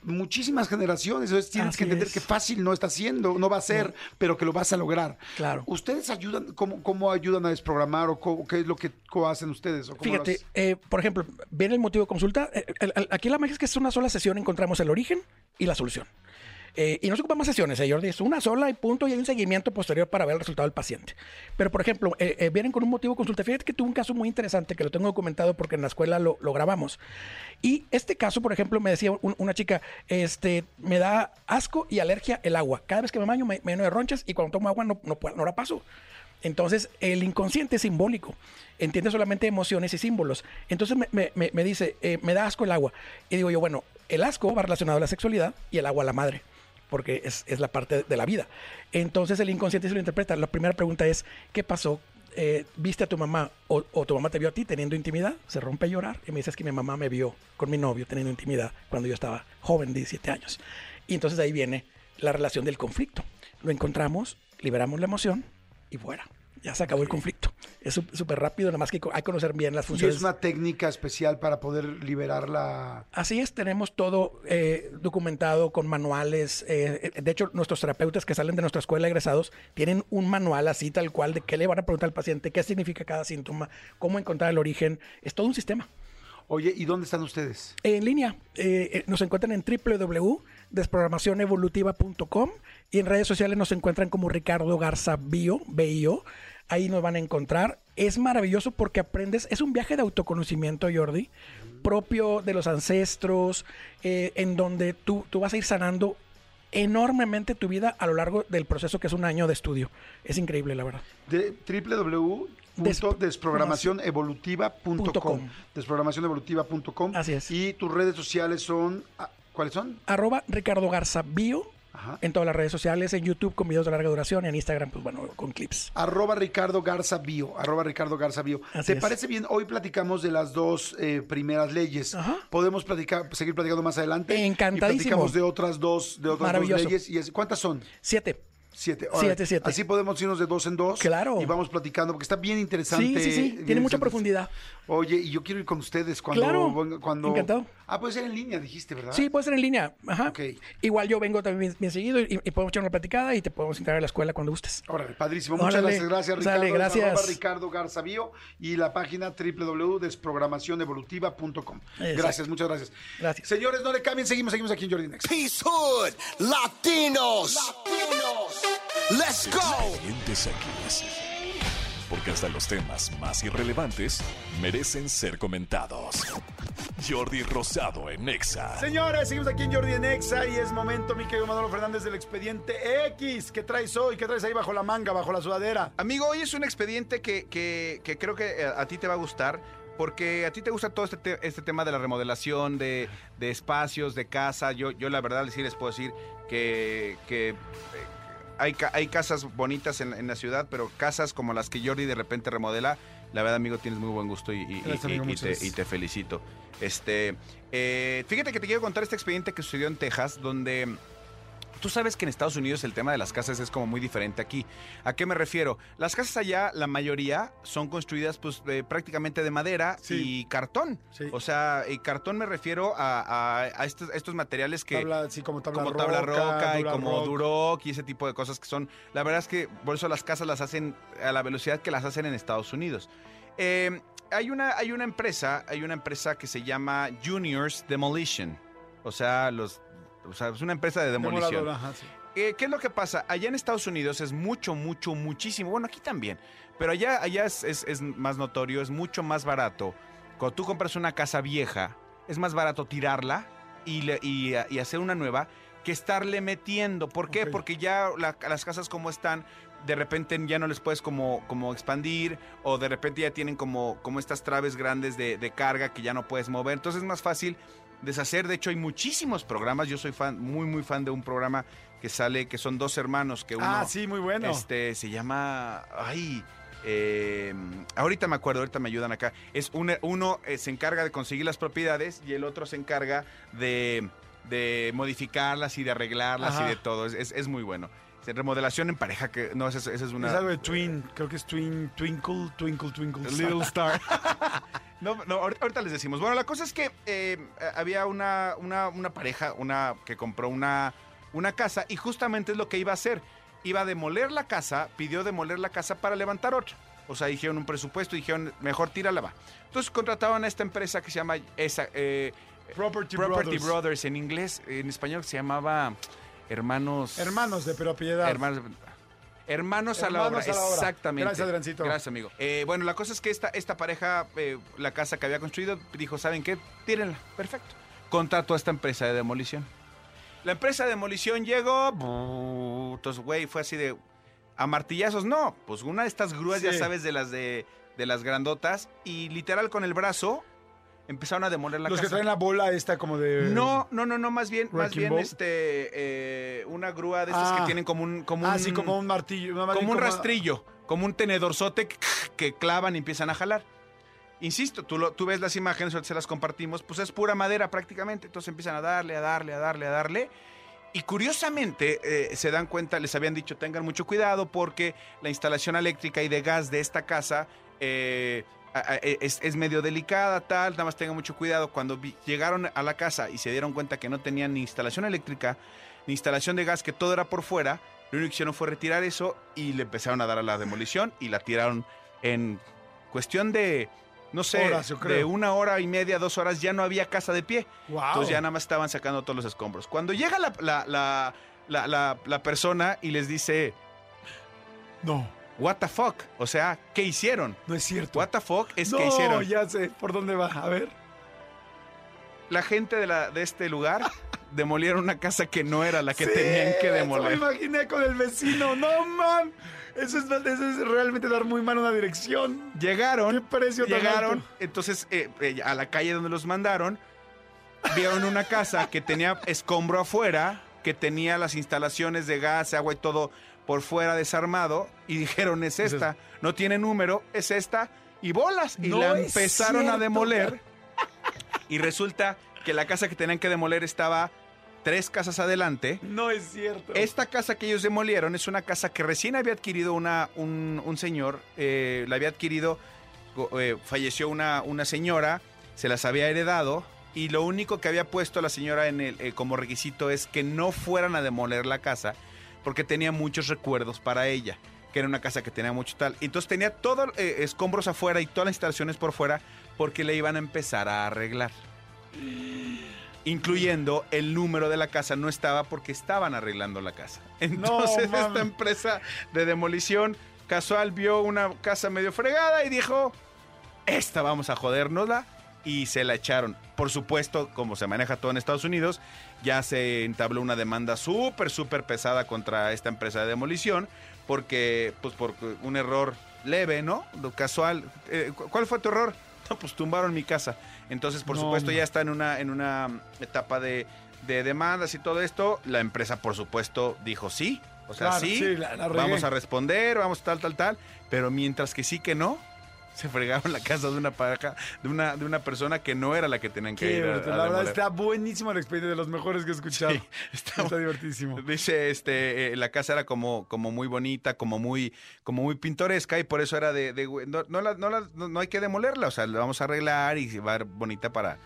muchísimas generaciones. Entonces tienes Así que entender es. que fácil no está haciendo, no va a ser, pero que lo vas a lograr. Claro. ¿Ustedes ayudan, cómo, cómo ayudan a desprogramar o cómo- qué es lo que cómo hacen ustedes? O Fíjate, eh, por ejemplo, viene el motivo de consulta. eh, el- el- aquí la magia es que es una sola sesión, encontramos el origen y la solución. Eh, y no se ocupan más sesiones, eh, Jordi, es una sola y punto, y hay un seguimiento posterior para ver el resultado del paciente. Pero, por ejemplo, eh, eh, vienen con un motivo consulta. Fíjate que tuve un caso muy interesante que lo tengo documentado porque en la escuela lo, lo grabamos. Y este caso, por ejemplo, me decía un- una chica, este, me da asco y alergia el agua. Cada vez que me baño me, me lleno de ronchas y cuando tomo agua no, no, no la paso. Entonces, el inconsciente es simbólico, entiende solamente emociones y símbolos. Entonces me- me- me dice, eh, me da asco el agua. Y digo yo, bueno, el asco va relacionado a la sexualidad y el agua a la madre, porque es, es la parte de la vida. Entonces el inconsciente se lo interpreta. La primera pregunta es, ¿qué pasó? Eh, ¿Viste a tu mamá o, o tu mamá te vio a ti teniendo intimidad? Se rompe a llorar y me dice, es que mi mamá me vio con mi novio teniendo intimidad cuando yo estaba joven, 17 años. Y entonces ahí viene la relación del conflicto. Lo encontramos, liberamos la emoción y fuera. Ya se acabó el conflicto. Es sú- súper rápido, nada más que hay que conocer bien las Y funciones. es una técnica especial para poder liberar la... Así es, tenemos todo eh, documentado con manuales. eh, de hecho, nuestros terapeutas que salen de nuestra escuela egresados tienen un manual así tal cual de qué le van a preguntar al paciente, qué significa cada síntoma, cómo encontrar el origen. Es todo un sistema. Oye, ¿y dónde están ustedes? En línea, eh, eh, nos encuentran en www.desprogramacionevolutiva.com y en redes sociales nos encuentran como Ricardo Garza Bio, BIO. Ahí nos van a encontrar. Es maravilloso porque aprendes, es un viaje de autoconocimiento, Jordi, propio de los ancestros, eh, en donde tú, tú vas a ir sanando enormemente tu vida a lo largo del proceso que es un año de estudio. Es increíble, la verdad. De www.desprogramacionevolutiva.com. Desprogramacionevolutiva.com. Así es. Y tus redes sociales son... ah, ¿Cuáles son? Arroba Ricardo Garza Bio Ajá. en todas las redes sociales, en YouTube con videos de larga duración y en Instagram, pues bueno, con clips. Arroba Ricardo Garza Bio. Arroba Ricardo Garza Bio. Así ¿Te es. parece bien? Hoy platicamos de las dos eh, primeras leyes. Ajá. Podemos platicar, seguir platicando más adelante. Encantadísimo. Y platicamos de otras dos, de otras dos leyes. Y es- ¿Cuántas son? Siete. Siete. Siete, siete. Así podemos irnos de dos en dos. Claro. Y vamos platicando, porque está bien interesante. Sí, sí, sí. Tiene mucha profundidad. Oye, y yo quiero ir con ustedes cuando... Claro. cuando... Encantado. Ah, puede ser en línea, dijiste, ¿verdad? Sí, puede ser en línea. Ajá. Ok. Igual yo vengo también bien, bien seguido y, y podemos echar una platicada y te podemos integrar a la escuela cuando gustes. Órale, padrísimo. Muchas Órale. gracias. Gracias, Ricardo. Gracias. arroba Ricardo Garza Bio y la página www.desprogramacionevolutiva.com. Gracias, muchas gracias. Gracias. Señores, no le cambien. Seguimos, seguimos aquí en Jordi Next. Peace Hood, Latinos. Latinos. Let's go. Porque hasta los temas más irrelevantes merecen ser comentados. Jordi Rosado en Exa. Señores, seguimos aquí en Jordi en Exa y es momento, mi querido Manolo Fernández, del expediente X. ¿Qué traes hoy? ¿Qué traes ahí bajo la manga, bajo la sudadera? Amigo, hoy es un expediente que, que- que creo que eh, a ti te va a gustar. Porque a ti te gusta todo este, te- este tema de la remodelación, de, de espacios, de casa. Yo, yo la verdad sí les puedo decir que, que, eh, hay, hay casas bonitas en, en la ciudad, pero casas como las que Jordi de repente remodela, la verdad, amigo, tienes muy buen gusto y, y- Gracias, y- amigo, y muchas te, y te felicito. Este, eh, fíjate que te quiero contar este expediente que sucedió en Texas, donde Tú sabes que en Estados Unidos el tema de las casas es como muy diferente aquí. ¿A qué me refiero? Las casas allá, la mayoría, son construidas pues eh, prácticamente de madera Sí. y cartón. Sí. O sea, y cartón me refiero a, a- a estos, estos materiales que... Tabla, sí, como tabla como roca, tabla roca y como rock. Duroc y ese tipo de cosas que son... La verdad es que por eso las casas las hacen a la velocidad que las hacen en Estados Unidos. Eh, hay, una, hay una empresa, hay una empresa que se llama Juniors Demolition. O sea, los... O sea, es una empresa de demolición. Demoladora, ajá, sí. Eh, ¿Qué es lo que pasa? Allá en Estados Unidos es mucho, mucho, muchísimo. Bueno, aquí también. Pero allá, allá es, es- es más notorio, es mucho más barato. Cuando tú compras una casa vieja, es más barato tirarla y, le- y, y hacer una nueva que estarle metiendo. ¿Por qué? Porque ya la- las casas como están, de repente ya no les puedes como, como expandir o de repente ya tienen como, como estas traves grandes de, de carga que ya no puedes mover. Entonces es más fácil deshacer. De hecho, hay muchísimos programas. Yo soy fan, muy, muy fan de un programa que sale, que son dos hermanos, que uno Ah, sí, muy bueno. este, se llama. Ay. eh, ahorita me acuerdo, ahorita me ayudan acá. Es un- uno eh, se encarga de conseguir las propiedades y el otro se encarga de, de modificarlas y de arreglarlas Ajá. y de todo. Es, es- es muy bueno. Remodelación en pareja, que no, esa, es- esa es una. Es algo de Twin, creo que es Twin, Twinkle, Twinkle, Twinkle. Little Star. No, no, ahorita, les decimos. Bueno, la cosa es que eh, había una, una, una pareja una, que compró una, una casa y justamente es lo que iba a hacer. Iba a demoler la casa, pidió demoler la casa para levantar otra. O sea, dijeron un presupuesto dijeron, mejor tírala va. Entonces contrataban a esta empresa que se llama esa, eh, Property, Property Brothers. Brothers. En inglés, en español se llamaba Hermanos... Hermanos de propiedad. Hermanos, hermanos a la Hermanos obra, a la obra. exactamente. Gracias, Adriancito. Gracias, amigo. Eh, bueno, la cosa es que esta, esta pareja, eh, la casa que había construido, dijo, ¿saben qué? Tírenla. Perfecto. Contrató a esta empresa de demolición. La empresa de demolición llegó, entonces, güey, fue así de, a martillazos, no, pues una de estas grúas, ya sabes, de las de, de las grandotas, y literal con el brazo empezaron a demoler la Los que traen la bola esta como de... No, no, no, no, más bien, más bien ball. este, eh, una grúa de estas Ah. que tienen como un, como Ah, un, sí, como un martillo. una- como un rastrillo, como un tenedorzote que, que clavan y empiezan a jalar. Insisto, tú, lo, tú ves las imágenes, se las compartimos, pues es pura madera prácticamente, entonces empiezan a darle, a darle, a darle, a darle. Y curiosamente eh, se dan cuenta, les habían dicho tengan mucho cuidado porque la instalación eléctrica y de gas de esta casa eh, es, es medio delicada, tal, nada más tengan mucho cuidado. Cuando vi- llegaron a la casa y se dieron cuenta que no tenían ni instalación eléctrica, ni instalación de gas, que todo era por fuera, lo único que hicieron fue retirar eso y le empezaron a dar a la demolición y la tiraron en cuestión de, no sé, Horas, de una hora y media, dos horas, ya no había casa de pie. Wow. Entonces ya nada más estaban sacando todos los escombros. Cuando llega la, la, la- la persona y les dice, No, what the fuck, o sea, ¿qué hicieron? no es cierto. What the fuck es no, que hicieron. ya sé por dónde va. A ver. La gente de, la, de este lugar demolieron una casa que no era la que Sí, tenían que eso Me demoler. imaginé con el vecino. No, man. Eso es, eso es realmente dar muy mal una dirección. Llegaron, ¿Qué precio llegaron, entonces eh, eh, a la calle donde los mandaron, vieron una casa que tenía escombro afuera, que tenía las instalaciones de gas, agua y todo por fuera desarmado, y dijeron, es Es esta, no tiene número, es esta, y bolas, y No la empezaron a demoler, y resulta que la casa que tenían que demoler estaba tres casas adelante, No es cierto. esta casa que ellos demolieron es una casa que recién había adquirido una, un, un señor, eh, la había adquirido, eh, falleció una, una señora, se las había heredado y lo único que había puesto la señora en el, eh, como requisito es que no fueran a demoler la casa porque tenía muchos recuerdos para ella, que era una casa que tenía mucho tal. Entonces tenía todos escombros afuera y todas las instalaciones por fuera porque le iban a empezar a arreglar incluyendo el número de la casa no estaba porque estaban arreglando la casa. Entonces esta empresa de demolición casual vio una casa medio fregada y dijo, esta vamos a jodérnosla y se la echaron. Por supuesto, como se maneja todo en Estados Unidos, ya se entabló una demanda súper, súper pesada contra esta empresa de demolición porque, pues, por un error leve, ¿no? Lo casual. Eh, ¿cu- ¿Cuál fue tu error? No, pues tumbaron mi casa. Entonces, por No, supuesto, ya está en una, en una etapa de, de demandas y todo esto. La empresa, por supuesto, dijo sí. O sea, Claro, sí, sí, la- la regué. vamos a responder, vamos tal, tal, tal. Pero mientras que sí que no, se fregaron la casa de una pareja, de una, de una persona que no era la que tenían que Qué ir a, a La verdad está buenísimo el expediente de los mejores que he escuchado. Sí, está está divertísimo. Dice, este, eh, la casa era como, como muy bonita, como muy, como muy pintoresca y por eso era de, de- no, no, la- no, la- no- no hay que demolerla, o sea, la vamos a arreglar y va a ser bonita para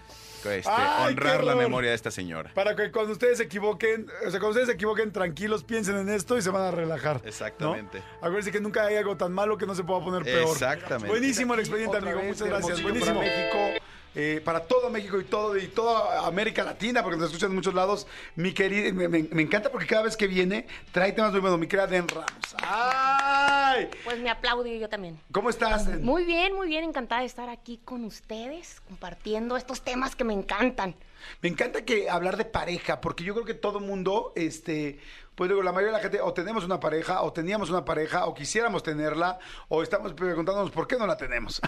este, ¡Ay, qué honrar la memoria de esta señora. Para que cuando ustedes se equivoquen, o sea, cuando ustedes se equivoquen, tranquilos, piensen en esto y se van a relajar. ¿no? Exactamente. Acuérdense que nunca hay algo tan malo que no se pueda poner peor. Exactamente. Buenísimo el expediente, amigo. Muchas gracias. Buenísimo. para México, eh, para todo México y todo y toda América Latina, porque nos escuchan en muchos lados. Mi querida, me, me- me encanta porque cada vez que viene trae temas muy buenos. Mi querida Den Ramos. ¡Ay! Pues me aplaudo yo también. ¿Cómo estás? Den? Muy bien, muy bien, encantada de estar aquí con ustedes, compartiendo estos temas que me encantan. Me encanta que hablar de pareja, porque yo creo que todo mundo, este, pues digo, la mayoría de la gente o tenemos una pareja, o teníamos una pareja, o quisiéramos tenerla, o estamos preguntándonos por qué no la tenemos.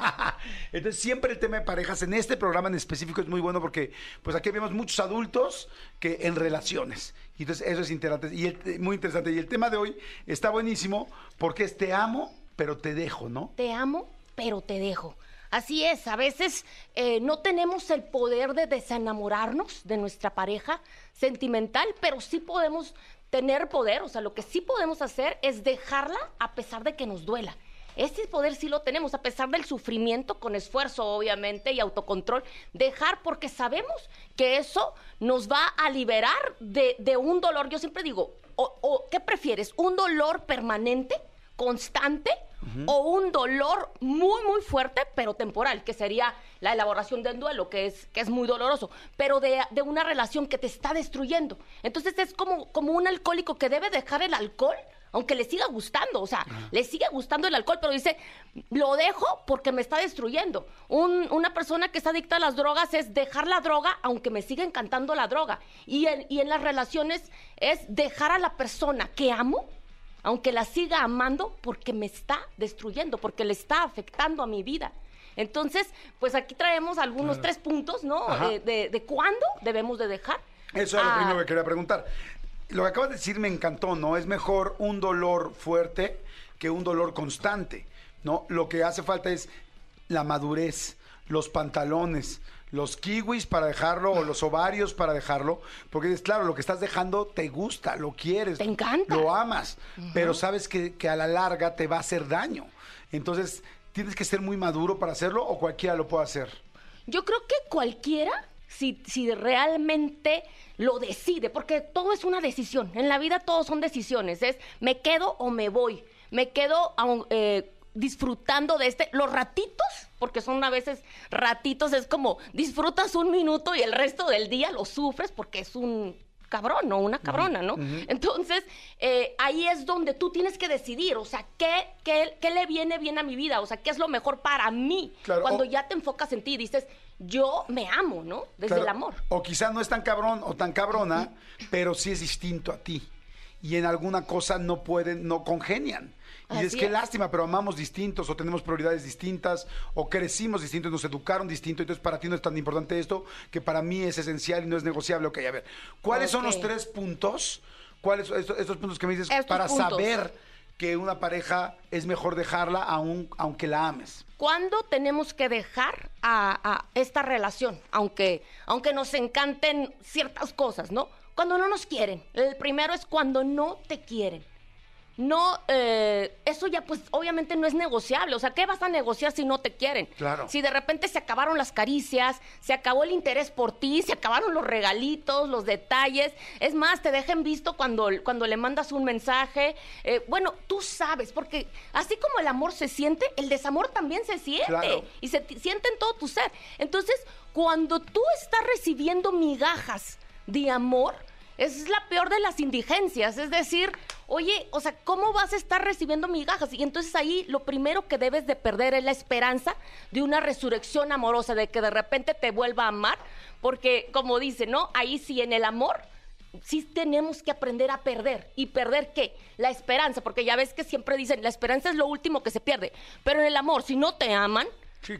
Entonces, siempre el tema de parejas en este programa en específico es muy bueno porque, pues aquí vemos muchos adultos que en relaciones. Y entonces, eso es interesante, y el- muy interesante. Y el tema de hoy está buenísimo porque es te amo, pero te dejo, ¿no? Te amo, pero te dejo. Así es, a veces eh, no tenemos el poder de desenamorarnos de nuestra pareja sentimental, pero sí podemos tener poder, o sea, lo que sí podemos hacer es dejarla a pesar de que nos duela. ese poder sí lo tenemos, a pesar del sufrimiento, con esfuerzo, obviamente, y autocontrol, dejar, porque sabemos que eso nos va a liberar de, de un dolor. Yo siempre digo, o, ¿qué prefieres? ¿Un dolor permanente, constante? O un dolor muy, muy fuerte, pero temporal, que sería la elaboración del duelo, que es, que es muy doloroso, pero de, de una relación que te está destruyendo. Entonces es como, como un alcohólico que debe dejar el alcohol, aunque le siga gustando, o sea, le sigue gustando el alcohol, pero dice, lo dejo porque me está destruyendo. Un- una persona que está adicta a las drogas es dejar la droga, aunque me siga encantando la droga. Y en, y en las relaciones es dejar a la persona que amo, aunque la siga amando, porque me está destruyendo, porque le está afectando a mi vida. Entonces, pues aquí traemos algunos tres puntos, ¿no? Ajá. De, cuándo debemos de dejar. Eso es lo Ah, primero que quería preguntar. Lo que acabas de decir me encantó, ¿no? Es mejor un dolor fuerte que un dolor constante, ¿no? Lo que hace falta es la madurez, los pantalones, los kiwis para dejarlo o los ovarios para dejarlo, porque es claro, lo que estás dejando te gusta, lo quieres, Te encanta. lo amas, pero sabes que, que a la larga te va a hacer daño. Entonces, ¿tienes que ser muy maduro para hacerlo o cualquiera lo puede hacer? Yo creo que cualquiera, si, si realmente lo decide, porque todo es una decisión. En la vida todos son decisiones. Es me quedo o me voy. Me quedo aun- eh, disfrutando de este. Los ratitos, porque son a veces ratitos, es como disfrutas un minuto y el resto del día lo sufres porque es un cabrón o una cabrona, ¿no? Entonces, eh, ahí es donde tú tienes que decidir, o sea, ¿qué, qué, qué le viene bien a mi vida? O sea, ¿qué es lo mejor para mí? Claro, Cuando o- ya te enfocas en ti y dices, yo me amo, ¿no? Desde Claro, el amor. O quizá no es tan cabrón o tan cabrona, pero sí es distinto a ti. Y en alguna cosa no pueden, no congenian. Y Así es que es. lástima, pero amamos distintos o tenemos prioridades distintas o crecimos distintos, nos educaron distinto. Entonces para ti no es tan importante esto que para mí es esencial y no es negociable. Ok, a ver, ¿cuáles son los tres puntos? ¿Cuáles estos, estos puntos que me dices Estos para puntos. saber que una pareja es mejor dejarla aun, aunque la ames? ¿Cuándo tenemos que dejar a, a esta relación? Aunque, aunque nos encanten ciertas cosas, ¿no? Cuando no nos quieren. El primero es cuando no te quieren. No, eh, eso ya pues obviamente no es negociable. O sea, ¿qué vas a negociar si no te quieren? Claro. Si de repente se acabaron las caricias, se acabó el interés por ti, se acabaron los regalitos, los detalles. Es más, te dejen visto cuando, cuando le mandas un mensaje. Eh, bueno, tú sabes, porque así como el amor se siente, el desamor también se siente. Claro. Y se siente en todo tu ser. Entonces, cuando tú estás recibiendo migajas de amor, es la peor de las indigencias. Es decir, oye, o sea, ¿cómo vas a estar recibiendo migajas? Y entonces ahí lo primero que debes de perder es la esperanza de una resurrección amorosa, de que de repente te vuelva a amar. Porque, como dice, ¿no? Ahí sí, en el amor, sí tenemos que aprender a perder. ¿Y perder qué? La esperanza, porque ya ves que siempre dicen, la esperanza es lo último que se pierde. Pero en el amor, si no te aman, Sí,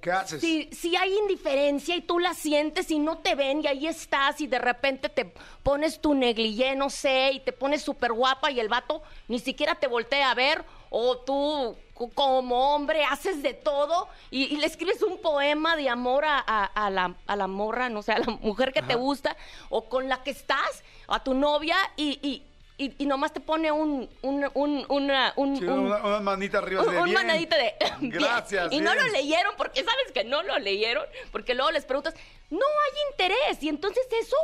¿qué haces? si, si hay indiferencia y tú la sientes y no te ven y ahí estás y de repente te pones tu negligé, no sé, y te pones súper guapa y el vato ni siquiera te voltea a ver o tú co- como hombre haces de todo y, y le escribes un poema de amor a, a- a la, a la morra, no sé, a la mujer que te gusta o con la que estás, a tu novia y... y y, y nomás te pone un, un, un, una- un, Sí, un- una, una manita arriba de bien. manadito de bien. Gracias. Y no lo leyeron porque sabes que no lo leyeron, porque luego les preguntas, no hay interés. Y entonces eso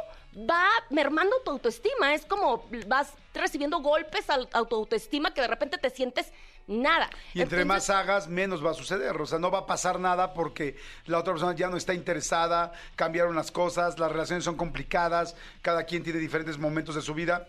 va mermando tu autoestima. Es como vas recibiendo golpes a tu autoestima que de repente te sientes nada. Y entre Entonces, más hagas, menos va a suceder. O sea, no va a pasar nada porque la otra persona ya no está interesada, cambiaron las cosas, las relaciones son complicadas, cada quien tiene diferentes momentos de su vida.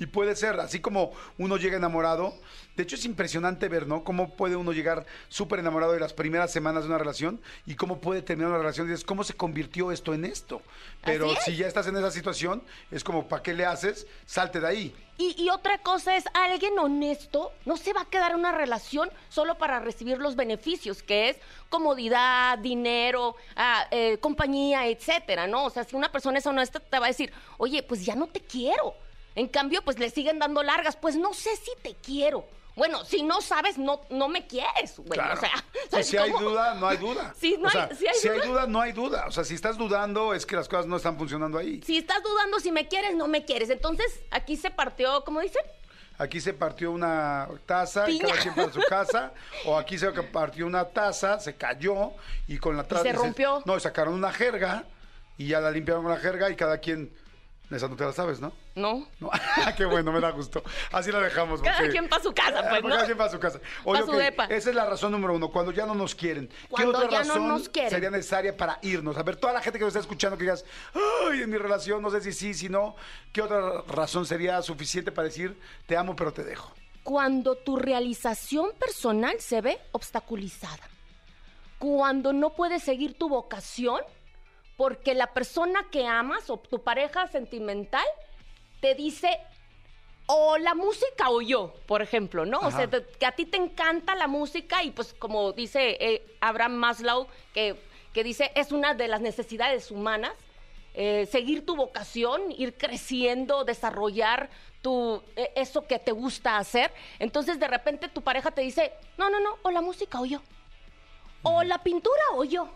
Y puede ser, así como uno llega enamorado, de hecho es impresionante ver, ¿no? Cómo puede uno llegar súper enamorado de las primeras semanas de una relación y cómo puede terminar una relación y dices, ¿cómo se convirtió esto en esto? Pero es. si ya estás en esa situación, es como, ¿para qué le haces? Salte de ahí. Y, y otra cosa es, alguien honesto no se va a quedar en una relación solo para recibir los beneficios, que es comodidad, dinero, ah, eh, compañía, etcétera, ¿no? O sea, si una persona es honesta, te va a decir, oye, pues ya no te quiero. En cambio, pues le siguen dando largas, pues no sé si te quiero. Bueno, si no sabes, no, no me quieres, güey. Claro. O sea, Sí, ¿sabes si hay duda, no hay duda. Sí, no hay- sea, sí hay si hay duda. no hay duda. O sea, si estás dudando, es que las cosas no están funcionando ahí. Si estás dudando si me quieres, no me quieres. Entonces, aquí se partió, ¿cómo dicen? aquí se partió una taza, y Piña. cada quien para su casa, o aquí se partió una taza, se cayó y con la taza... se rompió. No, y sacaron una jerga y ya la limpiaron con la jerga y cada quien... Esa no te la sabes, ¿no? ¿No? No, qué bueno, me da gusto. Así la dejamos. Cada porque- quien pa' su casa, pues, ¿no? Cada quien para su casa. Oye, Pa' su ok, depa. Esa es la razón número uno, cuando ya no nos quieren. ¿Qué Cuando otra ya no razón nos quieren. sería necesaria para irnos? A ver, toda la gente que nos está escuchando que digas, ay, en mi relación, no sé si sí, si no, ¿qué otra razón sería suficiente para decir, te amo, pero te dejo? Cuando tu realización personal se ve obstaculizada. Cuando no puedes seguir tu vocación porque la persona que amas o tu pareja sentimental te dice o la música o yo, por ejemplo, ¿no? O sea, te- que a ti te encanta la música y pues como dice eh, Abraham Maslow, que, que dice es una de las necesidades humanas, eh, seguir tu vocación, ir creciendo, desarrollar tu, eh, eso que te gusta hacer. Entonces de repente tu pareja te dice, no, no, no, o la música o yo, o la pintura o yo.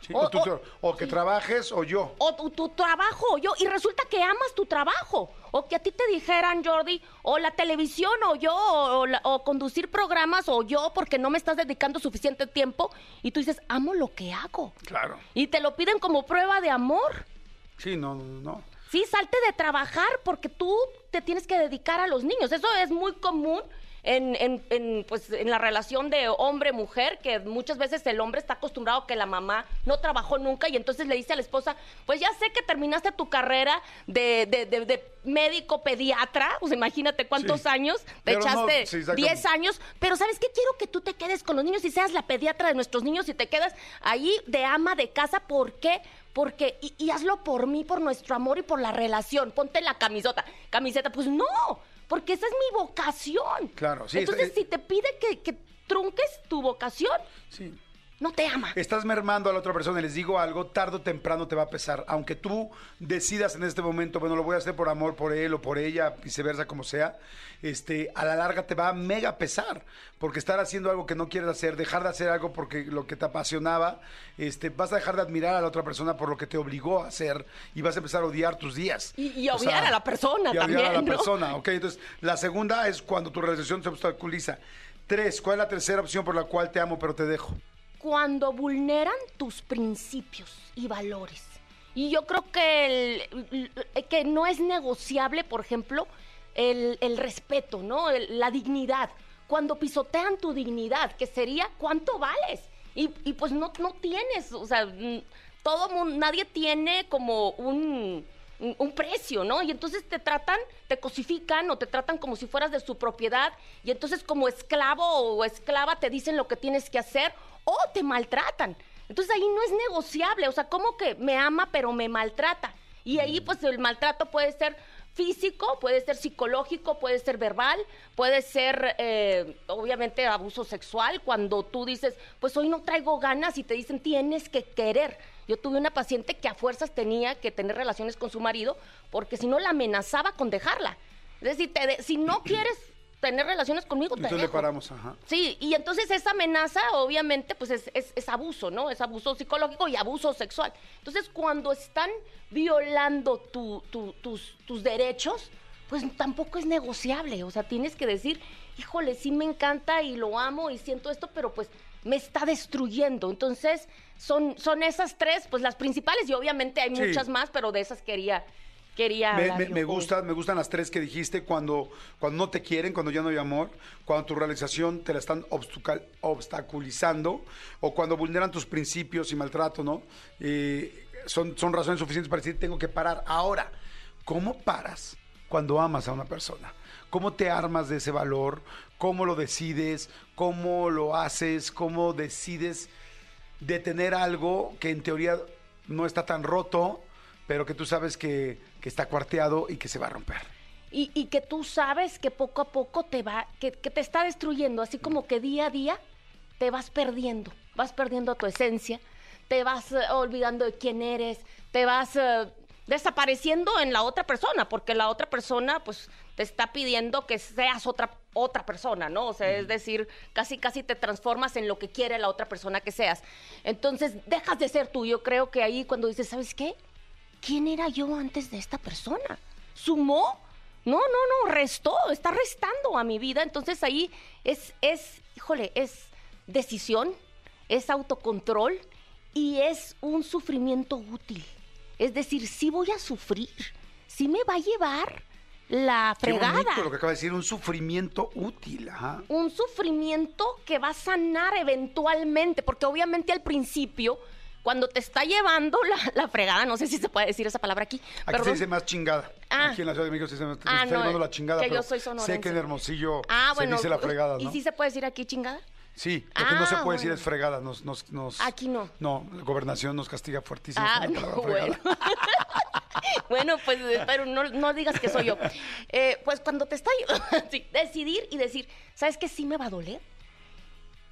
Sí, O- o, tú- o- o que trabajes o yo. o tu, tu trabajo o yo, y resulta que amas tu trabajo, o que a ti te dijeran, Jordi, o la televisión o yo, o, conducir programas o yo, porque no me estás dedicando suficiente tiempo, y tú dices, amo lo que hago, Claro. y te lo piden como prueba de amor. Sí, no, no, no. Sí, salte de trabajar porque tú te tienes que dedicar a los niños. Eso es muy común en, en- en, pues, en la relación de hombre-mujer, que muchas veces el hombre está acostumbrado a que la mamá no trabajó nunca y entonces le dice a la esposa, pues ya sé que terminaste tu carrera de, de- de- de médico pediatra, pues imagínate cuántos Sí. años, te Pero echaste sí, exacto. 10 años, pero ¿sabes qué? Quiero que tú te quedes con los niños y seas la pediatra de nuestros niños y te quedas ahí de ama de casa. ¿Por qué? Porque, y, y hazlo por mí, por nuestro amor y por la relación. Ponte la camisota. Camiseta, pues no, porque esa es mi vocación. Claro, sí, Entonces, está- si te pide que, que trunques tu vocación, Sí. No te ama. Estás mermando a la otra persona y les digo algo, tarde o temprano te va a pesar. Aunque tú decidas en este momento, bueno, lo voy a hacer por amor por él o por ella, viceversa, como sea, este, a la larga te va a mega pesar. Porque estar haciendo algo que no quieres hacer, dejar de hacer algo porque lo que te apasionaba, este, vas a dejar de admirar a la otra persona por lo que te obligó a hacer y vas a empezar a odiar tus días. Y- y O odiar a la persona y a odiar a la también, ¿no? persona, ok. Entonces, la segunda es cuando tu realización se obstaculiza. Tres, ¿cuál es la tercera opción por la cual te amo pero te dejo? Cuando vulneran tus principios y valores. Y yo creo que, que no es negociable, por ejemplo, el, el respeto, ¿no? La dignidad. Cuando pisotean tu dignidad, que sería cuánto vales. Y, pues no, no tienes, o sea, todo mundo, nadie tiene como un- un precio, ¿no? Y entonces te tratan, te cosifican o te tratan como si fueras de su propiedad y entonces como esclavo o esclava te dicen lo que tienes que hacer o te maltratan. Entonces ahí no es negociable, o sea, como que me ama pero me maltrata. Y ahí pues el maltrato puede ser físico, puede ser psicológico, puede ser verbal, puede ser eh, obviamente abuso sexual, cuando tú dices, pues hoy no traigo ganas y te dicen tienes que querer. Yo tuve una paciente que a fuerzas tenía que tener relaciones con su marido porque si no la amenazaba con dejarla. Es decir, te de- si no quieres tener relaciones conmigo, te Entonces le dejo. paramos, ajá. Sí, y entonces esa amenaza, obviamente, pues es, es- es abuso, ¿no? Es abuso psicológico y abuso sexual. Entonces, cuando están violando tu- tu- tus, tus derechos, pues tampoco es negociable. O sea, tienes que decir, híjole, sí me encanta y lo amo y siento esto, pero pues me está destruyendo. Entonces, son, son esas tres, pues las principales, y obviamente hay Sí. muchas más, pero de esas quería, quería Me, hablar me- gustan, me gustan las tres que dijiste cuando, cuando no te quieren, cuando ya no hay amor, cuando tu realización te la están obstaculizando o cuando vulneran tus principios y maltrato, ¿no? Son, son razones suficientes para decir tengo que parar. Ahora, ¿cómo paras cuando amas a una persona? ¿Cómo te armas de ese valor? ¿Cómo lo decides? ¿Cómo lo haces? ¿Cómo decides detener algo que en teoría no está tan roto, pero que tú sabes que, que está cuarteado y que se va a romper. Y, y que tú sabes que poco a poco te va, que, que te está destruyendo, así como que día a día te vas perdiendo, vas perdiendo tu esencia, te vas eh, olvidando de quién eres, te vas eh, desapareciendo en la otra persona, porque la otra persona pues te está pidiendo que seas otra otra persona, ¿no? O sea, es decir, casi casi te transformas en lo que quiere la otra persona que seas. Entonces, dejas de ser tú. Yo creo que ahí cuando dices, ¿sabes qué? ¿Quién era yo antes de esta persona? ¿Sumó? No, no, no, restó, está restando a mi vida. Entonces ahí es, es, híjole, es decisión, es autocontrol y es un sufrimiento útil. Es decir, sí voy a sufrir, sí me va a llevar la Qué fregada. bonito lo que acaba de decir, un sufrimiento útil. Ajá. un sufrimiento que va a sanar eventualmente, porque obviamente al principio, cuando te está llevando la, la fregada, no sé si se puede decir esa palabra aquí, Aquí se dice más chingada. Ah. Aquí en la Ciudad de México se dice más, Ah, está no, llevando la chingada. que yo soy Sé sonorense. que en Hermosillo Ah, bueno, se dice la fregada, ¿no? ¿y sí se puede decir aquí chingada? Sí, lo que no se puede decir es fregada. Nos, nos, nos- Aquí no. No, la gobernación nos castiga fuertísimo. Ah, con la no, palabra bueno. bueno, pues, pero no, no digas que soy yo. Eh, pues cuando te está sí, decidir y decir, ¿sabes qué? Sí me va a doler.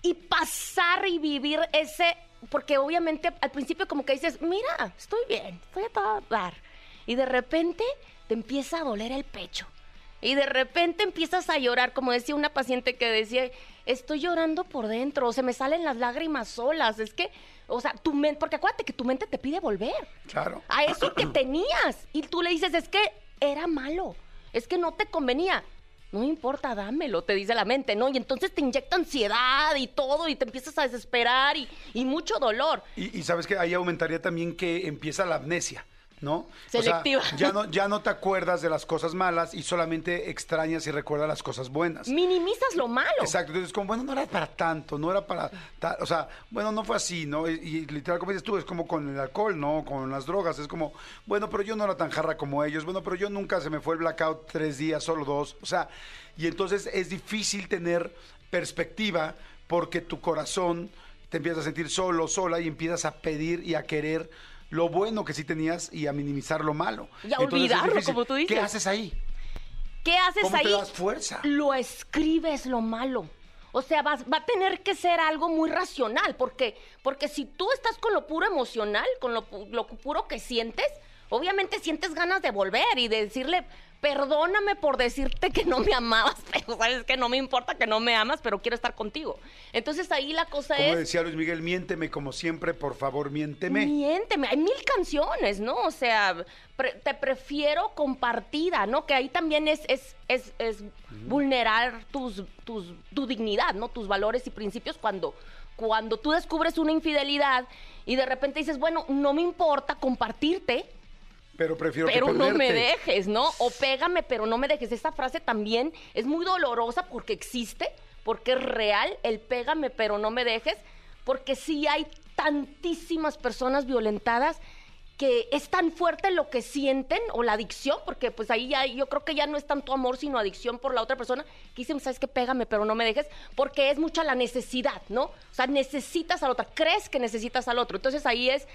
Y pasar y vivir ese, porque obviamente al principio como que dices, mira, estoy bien, estoy a todo. Y de repente te empieza a doler el pecho. Y de repente empiezas a llorar, como decía una paciente que decía, estoy llorando por dentro, se me salen las lágrimas solas. Es que, o sea, tu mente, porque acuérdate que tu mente te pide volver Claro. a eso que tenías. Y tú le dices, es que era malo, es que no te convenía. No importa, dámelo, te dice la mente, ¿no? Y entonces te inyecta ansiedad y todo, y te empiezas a desesperar y, y mucho dolor. Y, y sabes que ahí aumentaría también que empieza la amnesia, ¿no? O sea, Selectiva. ya no, ya no te acuerdas de las cosas malas y solamente extrañas y recuerdas las cosas buenas. Minimizas lo malo. Exacto, entonces como, bueno, no era para tanto, no era para, ta- o sea, bueno, no fue así, ¿no? Y, y literal, como dices tú, es como con el alcohol, ¿no? Con las drogas, es como, bueno, pero yo no era tan jarra como ellos, bueno, pero yo nunca se me fue el blackout tres días, solo dos, o sea, y entonces es difícil tener perspectiva porque tu corazón te empieza a sentir solo, sola y empiezas a pedir y a querer lo bueno que sí tenías y a minimizar lo malo. Y a Entonces, olvidarlo, como tú dices. ¿Qué haces ahí? ¿Qué haces ¿Cómo ahí? te das fuerza? Lo escribes lo malo. O sea, vas- va a tener que ser algo muy racional, porque, porque si tú estás con lo puro emocional, con lo, lo puro que sientes, obviamente sientes ganas de volver y de decirle, perdóname por decirte que no me amabas, pero sabes que no me importa que no me amas, pero quiero estar contigo. Entonces ahí la cosa Como es... decía Luis Miguel, miénteme como siempre, por favor, miénteme. Miénteme, hay mil canciones, ¿no? O sea, pre- te prefiero compartida, ¿no? Que ahí también es, es, es, es vulnerar tus, tus, tu dignidad, ¿no? Tus valores y principios cuando, cuando tú descubres una infidelidad y de repente dices, bueno, no me importa compartirte, Pero prefiero que pero no me dejes, ¿no? O pégame, pero no me dejes. Esta frase también es muy dolorosa porque existe, porque es real, el pégame, pero no me dejes, porque sí hay tantísimas personas violentadas que es tan fuerte lo que sienten o la adicción, porque pues ahí ya yo creo que ya no es tanto amor sino adicción por la otra persona, que dicen, sabes que pégame, pero no me dejes, porque es mucha la necesidad, ¿no? O sea, necesitas al otro, crees que necesitas al otro. Entonces ahí es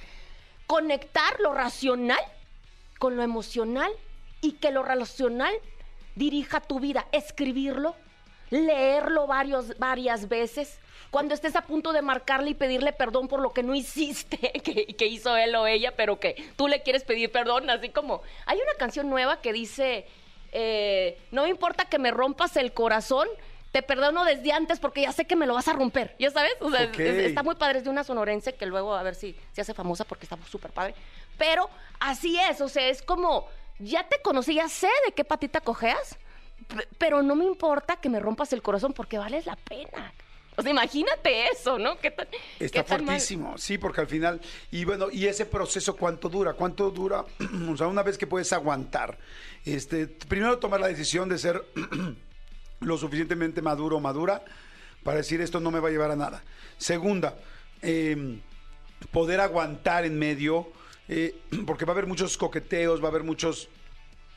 conectar lo racional con lo emocional y que lo racional dirija tu vida, escribirlo, leerlo varios, varias veces. Cuando estés a punto de marcarle y pedirle perdón por lo que no hiciste, que, que hizo él o ella, pero que tú le quieres pedir perdón, así como hay una canción nueva que dice, eh, no me importa que me rompas el corazón, te perdono desde antes porque ya sé que me lo vas a romper, ¿ya sabes? O sea, Ok. es- está muy padre, es de una sonorense que luego a ver si se hace famosa porque está súper padre. Pero así es, o sea, es como, ya te conocí, ya sé de qué patita cojeas, pero no me importa que me rompas el corazón porque vales la pena. O sea, imagínate eso, ¿no? ¿Qué tan, Está qué tan mal- fuertísimo, sí, porque al final, y bueno, y ese proceso cuánto dura, cuánto dura, o sea, una vez que puedes aguantar, este, primero tomar la decisión de ser lo suficientemente maduro o madura para decir esto no me va a llevar a nada. Segunda, eh, poder aguantar en medio, eh, porque va a haber muchos coqueteos, va a haber muchos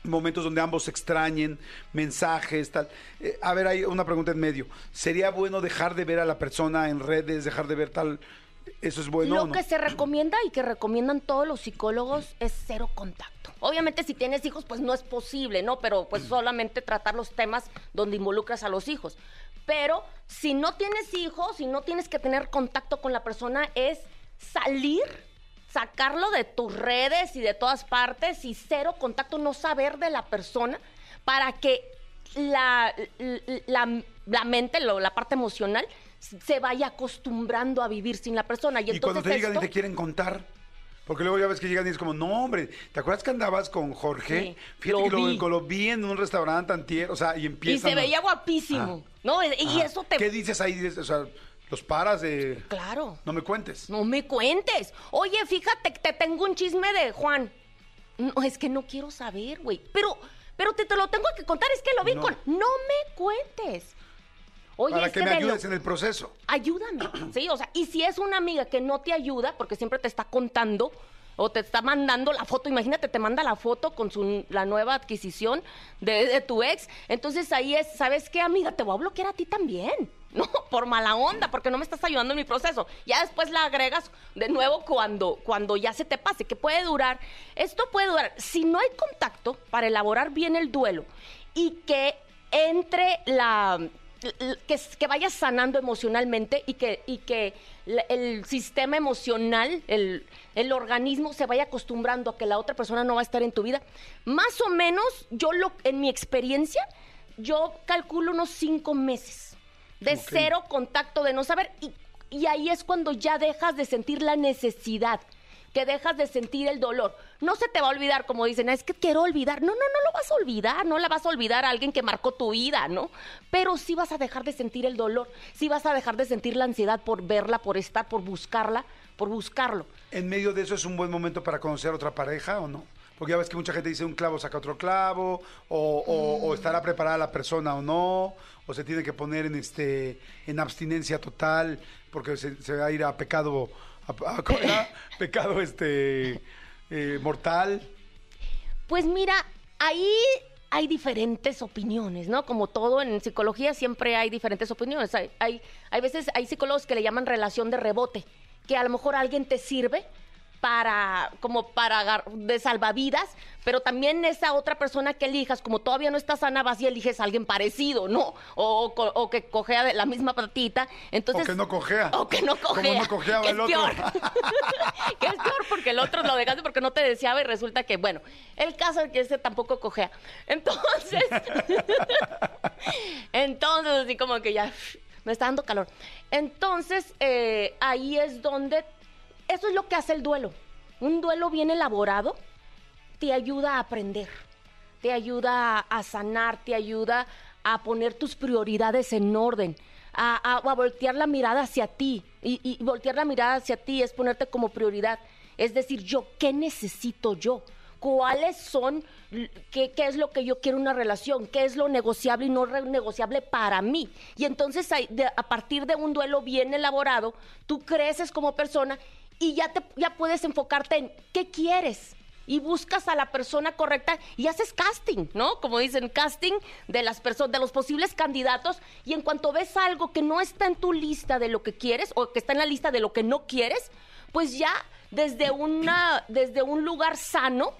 momentos donde ambos se extrañen, mensajes, tal. Eh, a ver, hay una pregunta en medio. ¿Sería bueno dejar de ver a la persona en redes, dejar de ver tal? ¿Eso es bueno Lo o no? que se recomienda y que recomiendan todos los psicólogos es cero contacto. Obviamente si tienes hijos pues no es posible, ¿no? Pero pues solamente tratar los temas donde involucras a los hijos. Pero si no tienes hijos, si no tienes que tener contacto con la persona es salir, sacarlo de tus redes y de todas partes y cero contacto, no saber de la persona para que la, la, la mente, lo- la parte emocional, se vaya acostumbrando a vivir sin la persona. Y, Y cuando te llegan y esto- te quieren contar, Porque luego ya ves que llegan y es como, no, hombre, ¿te acuerdas que andabas con Jorge? Sí, Fíjate lo que vi. lo, lo vi en un restaurante antier, o sea, y Y empiezan... se veía guapísimo, ¿no? Y y Ajá. eso te... ¿Qué dices ahí? O sea, los paras de... Claro. No me cuentes. No me cuentes. Oye, fíjate que te tengo un chisme de Juan. No, es que no quiero saber, güey. Pero, pero te, te lo tengo que contar, es que lo vi No. con... No me cuentes. Oye, para es que que me lo- ayudes en el proceso. ayúdame, ¿sí? O sea, y si es una amiga que no te ayuda, porque siempre te está contando o te está mandando la foto, imagínate, te manda la foto con su, la nueva adquisición de, de tu ex, entonces ahí es, ¿sabes qué, amiga? Te voy a bloquear a ti también, ¿no? Por mala onda, porque no me estás ayudando en mi proceso. Ya después la agregas de nuevo cuando, cuando ya se te pase, que puede durar, esto puede durar, si no hay contacto para elaborar bien el duelo y que entre la que, que vayas sanando emocionalmente y que, y que el sistema emocional, el, el organismo se vaya acostumbrando a que la otra persona no va a estar en tu vida. Más o menos, yo lo, en mi experiencia, yo calculo unos cinco meses de cero contacto, de no saber, y, y ahí es cuando ya dejas de sentir la necesidad que dejas de sentir el dolor. No se te va a olvidar, como dicen, "Ah, es que quiero olvidar. No, no, no lo vas a olvidar, no la vas a olvidar a alguien que marcó tu vida, ¿no? Pero sí vas a dejar de sentir el dolor, sí vas a dejar de sentir la ansiedad por verla, por estar, por buscarla, por buscarlo. ¿En medio de eso es un buen momento para conocer a otra pareja o no? Porque ya ves que mucha gente dice un clavo saca otro clavo, o, o- o estará preparada la persona o no, o se tiene que poner en este en abstinencia total, porque se, se va a ir a pecado, a, pecado este eh, mortal. Pues mira, ahí hay diferentes opiniones, ¿no? Como todo en psicología siempre hay diferentes opiniones. Hay, hay, hay veces, hay psicólogos que le llaman relación de rebote, que a lo mejor alguien te sirve para, como para de salvavidas, pero también esa otra persona que elijas, como todavía no está sana, vas y eliges a alguien parecido, ¿no? O, o, o que cojea de la misma patita. Entonces, o que no cojea. o que no Como cojea. no cojeaba que el es otro. peor. que es peor porque el otro lo dejaste porque no te deseaba y resulta que, bueno, el caso es que ese tampoco cojea. Entonces, entonces así como que ya me está dando calor. Entonces, eh, ahí es donde, eso es lo que hace el duelo. Un duelo bien elaborado te ayuda a aprender, te ayuda a, sanar, te ayuda a poner tus prioridades en orden, a, a- voltear la mirada hacia ti. Y, voltear la mirada hacia ti es ponerte como prioridad. Es decir, yo, ¿qué necesito yo? ¿Cuáles son, qué, qué es lo que yo quiero en una relación? ¿Qué es lo negociable y no negociable para mí? Y entonces a partir de un duelo bien elaborado, tú creces como persona y ya, te, ya puedes enfocarte en qué quieres y buscas a la persona correcta y haces casting, ¿no? Como dicen, casting de las personas, de los posibles candidatos y en cuanto ves algo que no está en tu lista de lo que quieres o que está en la lista de lo que no quieres, pues ya desde una desde un lugar sano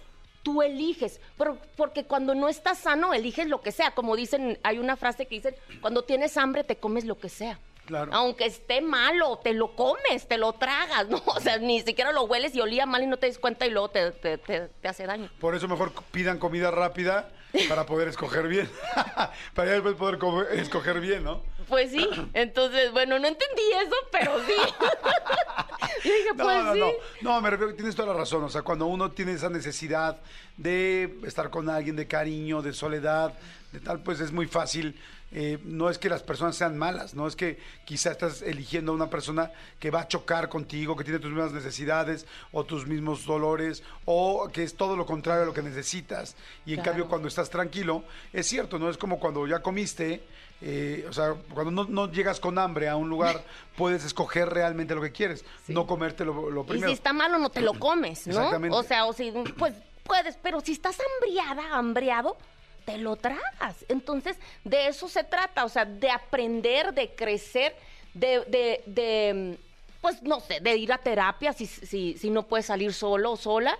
tú eliges, pero porque cuando no estás sano eliges lo que sea, como dicen, hay una frase que dicen, cuando tienes hambre te comes lo que sea. Claro. Aunque esté malo, te lo comes, te lo tragas, ¿no? O sea, ni siquiera lo hueles y olía mal y no te das cuenta y luego te, te- te- te hace daño. Por eso mejor pidan comida rápida para poder escoger bien. para ya después poder comer- escoger bien, ¿no? Pues sí, entonces, bueno, no entendí eso, pero sí. Yo dije, No, pues no, sí. no. No, me refiero, tienes toda la razón. O sea, cuando uno tiene esa necesidad de estar con alguien, de cariño, de soledad, de tal, pues es muy fácil. Eh, no es que las personas sean malas, no es que quizá estás eligiendo a una persona que va a chocar contigo, que tiene tus mismas necesidades o tus mismos dolores, o que es todo lo contrario a lo que necesitas. Y en Claro. cambio, cuando estás tranquilo, es cierto, no es como cuando ya comiste. eh, o sea, cuando no, no llegas con hambre a un lugar, puedes escoger realmente lo que quieres, no comerte lo, lo Y primero. si está malo, no te lo comes, ¿no? Exactamente. O sea, o si, pues puedes, pero si estás hambriada, hambriado, te lo tragas. Entonces, de eso se trata, o sea, de aprender, de crecer, de, de, de, pues no sé, de ir a terapia si, si, si no puedes salir solo o sola.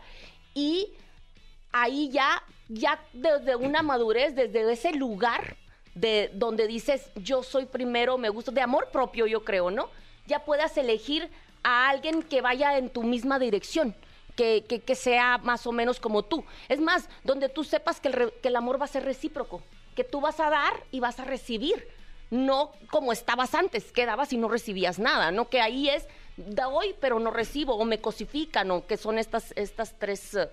Y ahí ya, ya desde una madurez, desde ese lugar de donde dices, yo soy primero, me gusta, de amor propio, yo creo, ¿no? Ya puedas elegir a alguien que vaya en tu misma dirección. Que, que- que sea más o menos como tú. Es más, donde tú sepas que el, que el amor va a ser recíproco, que tú vas a dar y vas a recibir. no como estabas antes, quedabas y no recibías nada, ¿no? Que ahí es, doy pero no recibo, o me cosifican, o que son estas, estas tres eh,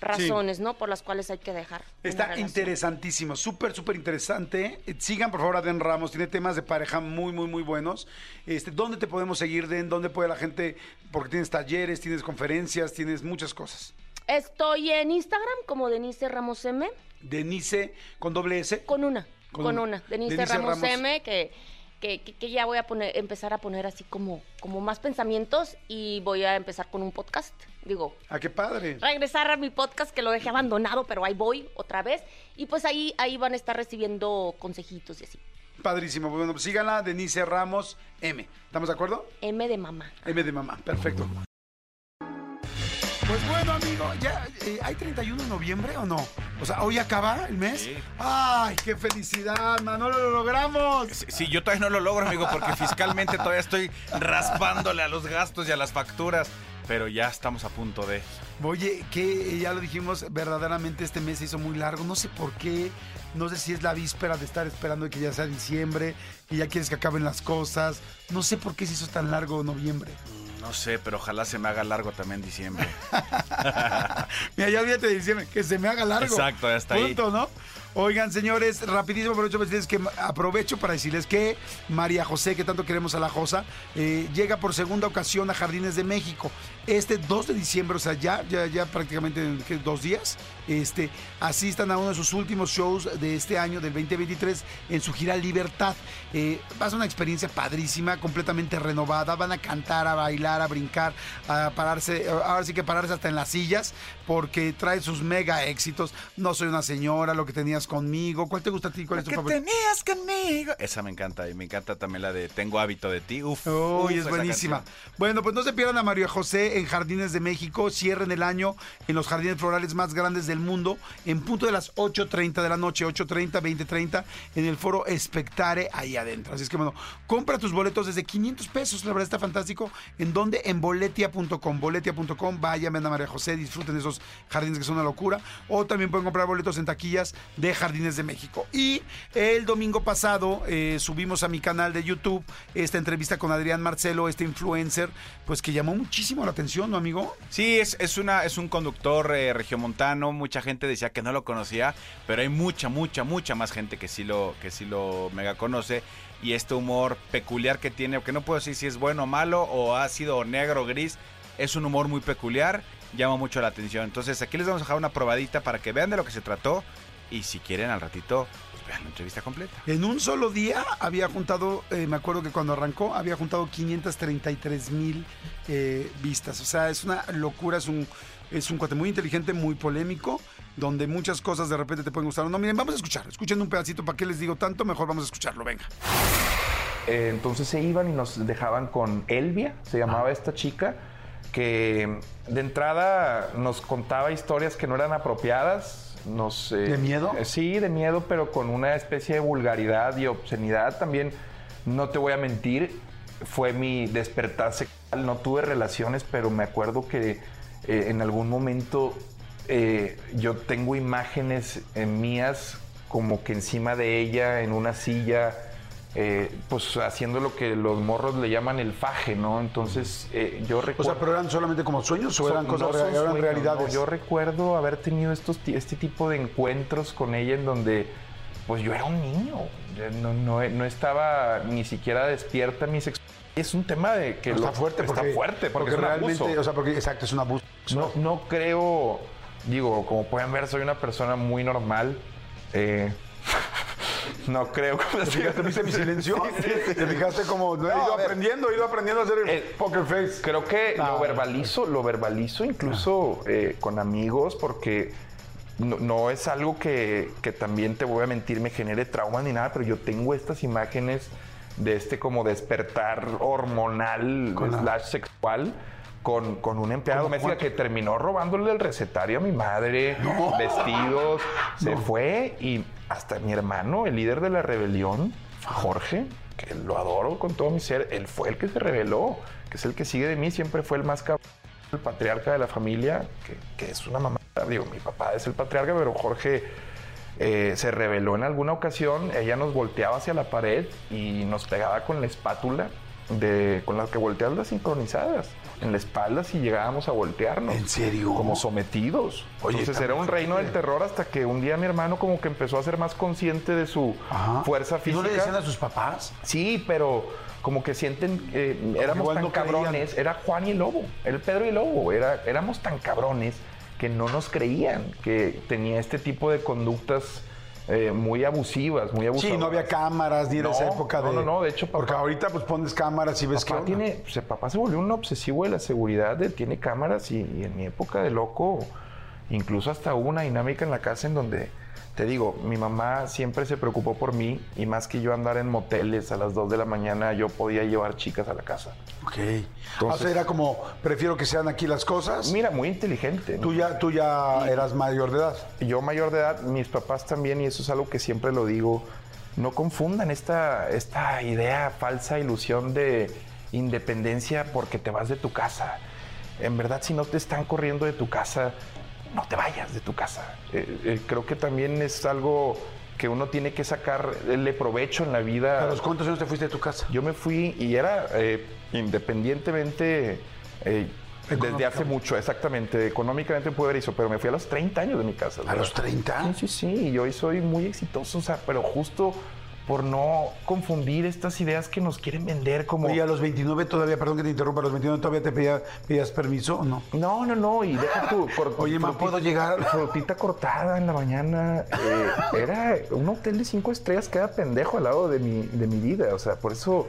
razones, ¿no? Por las cuales hay que dejar. Está interesantísimo, súper, súper interesante. Sigan, por favor, a Den Ramos. Tiene temas de pareja muy, muy, muy buenos. Este, ¿Dónde te podemos seguir, Den? ¿Dónde puede la gente? Porque tienes talleres, tienes conferencias, tienes muchas cosas. Estoy en Instagram como Denise Ramos M, Denise, con doble S. con una, Con con, una. una. Denise, Denise Ramos, Ramos. M, que, que, que- que ya voy a poner, empezar a poner así como, como más pensamientos y voy a empezar con un podcast. Digo, Ah, qué padre. regresar a mi podcast que lo dejé abandonado, pero ahí voy otra vez. Y pues ahí, ahí van a estar recibiendo consejitos y así. Padrísimo. Bueno, pues síganla, Denise Ramos M. ¿Estamos de acuerdo? M de mamá. M de mamá, perfecto. Pues bueno, amigo, ya eh, hay 31 de noviembre o no? O sea, hoy acaba el mes. Sí. Ay, qué felicidad, Manolo, lo logramos. Sí, sí, yo todavía no lo logro, amigo, porque fiscalmente todavía estoy raspándole a los gastos y a las facturas. Pero ya estamos a punto de. Oye, que ya lo dijimos, verdaderamente este mes se hizo muy largo. No sé por qué. No sé si es la víspera de estar esperando que ya sea diciembre, que ya quieres que acaben las cosas. No sé por qué se hizo tan largo noviembre. No sé, pero ojalá se me haga largo también diciembre. Mira, ya olvídate de diciembre, que se me haga largo. Exacto, ya está ahí. Punto, ¿no? Oigan, señores, rapidísimo aprovecho que aprovecho para decirles que María José, que tanto queremos a la Josa, eh, llega por segunda ocasión a Jardines de México. Este 2 de diciembre, o sea, ya, ya, ya prácticamente dos días, este, asistan a uno de sus últimos shows de este año, del 2023, en su gira Libertad. Eh, va a ser una experiencia padrísima, completamente renovada. Van a cantar, a bailar, a brincar, a pararse, ahora sí que pararse hasta en las sillas, porque trae sus mega éxitos. No soy una señora, lo que tenías conmigo. ¿Cuál te gusta a ti? ¿Cuál es tu ¿Qué favorito? tenías conmigo? Esa me encanta y me encanta también la de Tengo hábito de ti. Uf, uf, Uy, es buenísima. canción. Bueno, pues no se pierdan a María José en Jardines de México. Cierren el año en los jardines florales más grandes del mundo en punto de las 8.30 de la noche, 8.30, 20.30 en el foro Espectare ahí adentro. Así es que bueno, compra tus boletos desde 500 pesos. La verdad está fantástico. ¿En dónde? En boletia.com. Boletia.com. Vayan, ven a María José, disfruten de esos jardines que son una locura. O también pueden comprar boletos en taquillas de Jardines de México. Y el domingo pasado eh, subimos a mi canal de YouTube esta entrevista con Adrián Marcelo, este influencer, pues que llamó muchísimo la atención, ¿no, amigo? Sí, es, es, una, es un conductor eh, regiomontano. Mucha gente decía que no lo conocía, pero hay mucha, mucha, mucha más gente que sí lo, que sí lo mega conoce. Y este humor peculiar que tiene, que no puedo decir si es bueno o malo, o ácido o negro o gris, es un humor muy peculiar, llama mucho la atención. Entonces aquí les vamos a dejar una probadita para que vean de lo que se trató. Y si quieren al ratito, vean la entrevista completa. En un solo día había juntado, eh, me acuerdo que cuando arrancó, había juntado 533 mil eh, vistas. O sea, es una locura, es un, es un cuate muy inteligente, muy polémico, donde muchas cosas de repente te pueden gustar no. Miren, vamos a escuchar, escuchen un pedacito, ¿para qué les digo tanto? Mejor vamos a escucharlo, venga. Eh, entonces se iban y nos dejaban con Elvia, se llamaba esta chica, que de entrada nos contaba historias que no eran apropiadas. Nos, eh, ¿De miedo? eh, sí, de miedo, pero con una especie de vulgaridad y obscenidad. También, no te voy a mentir, fue mi despertar sexual. No tuve relaciones, pero me acuerdo que eh, en algún momento eh, yo tengo imágenes mías como que encima de ella, en una silla, eh, pues haciendo lo que los morros le llaman el faje, ¿no? Entonces eh, yo O recuerdo... sea, ¿pero eran solamente como sueños o eran cosas no rea- son eran sueños, realidades? no. Yo recuerdo haber tenido estos, este tipo de encuentros con ella en donde pues yo era un niño. No, no- no estaba ni siquiera despierta mi sexualidad. Es un tema de que está lo- fuerte porque, está fuerte porque, es un realmente, abuso. o sea, porque exacto, es un abuso. No, no creo, digo, como pueden ver, soy una persona muy normal. eh, no creo. ¿Te fijaste, viste mi silencio? ¿Te fijaste como no, he No, ido aprendiendo, he ido aprendiendo a hacer el Eh, poker face? Creo que Ah. lo verbalizo, lo verbalizo incluso eh, con amigos porque no, no es algo que, que también te voy a mentir me genere trauma ni nada, pero yo tengo estas imágenes de este como despertar hormonal Con la- slash sexual con, con una empleada ¿Cómo doméstica que terminó robándole el recetario a mi madre, vestidos, se fue y hasta mi hermano, el líder de la rebelión, Jorge, que lo adoro con todo mi ser, él fue el que se reveló, que es el que sigue de mí, siempre fue el más cabrón, el patriarca de la familia, que, que es una mamá. Digo, mi papá es el patriarca, pero Jorge eh, se reveló en alguna ocasión, ella nos volteaba hacia la pared y nos pegaba con la espátula de, con la que volteas las sincronizadas en la espalda si llegábamos a voltearnos. ¿En serio? Como sometidos. Oye, Entonces era un reino del terror hasta que un día mi hermano como que empezó a ser más consciente de su Ajá. fuerza ¿Y física. no le decían a sus papás? Sí, pero como que sienten, eh, éramos igual tan no creían. cabrones, era Juan y el Lobo, el Pedro y el Lobo, era, éramos tan cabrones que no nos creían que tenía este tipo de conductas eh, muy abusivas, muy abusadas. Sí, no había cámaras ni era No, esa época no, de. no, no, de hecho, papá- Porque ahorita pues pones cámaras y ves que. Papá, tiene, pues, el papá se volvió un obsesivo de la seguridad, de- tiene cámaras y, y en mi época de loco, incluso hasta hubo una dinámica en la casa en donde, te digo, mi mamá siempre se preocupó por mí y más que yo andar en moteles a las 2 de la mañana, yo podía llevar chicas a la casa. Ok. Entonces- o sea, era como, prefiero que sean aquí las cosas. Mira, muy inteligente. Tú ya, tú ya eras mayor de edad. Yo mayor de edad, mis papás también, y eso es algo que siempre lo digo, no confundan esta, esta idea falsa, ilusión de independencia porque te vas de tu casa. En verdad, si no te están corriendo de tu casa, no te vayas de tu casa. Eh, eh, creo que también es algo que uno tiene que sacarle provecho en la vida. ¿A los cuántos años te fuiste de tu casa? Yo me fui y era eh, independientemente eh, desde hace mucho, exactamente. Económicamente pude haber hizo, pero me fui a los 30 años de mi casa. ¿A los 30? Sí, sí, sí. Y hoy soy muy exitoso, o sea, pero justo por no confundir estas ideas que nos quieren vender como. Oye, a los 29 todavía, perdón que te interrumpa, a los 29 todavía te pedía- pedías permiso o no? No, no, no, y deja tu cor- Oye, frutita- ¿puedo llegar? Frutita cortada en la mañana. eh, era un hotel de cinco estrellas que era pendejo al lado de mi, de mi vida. O sea, por eso,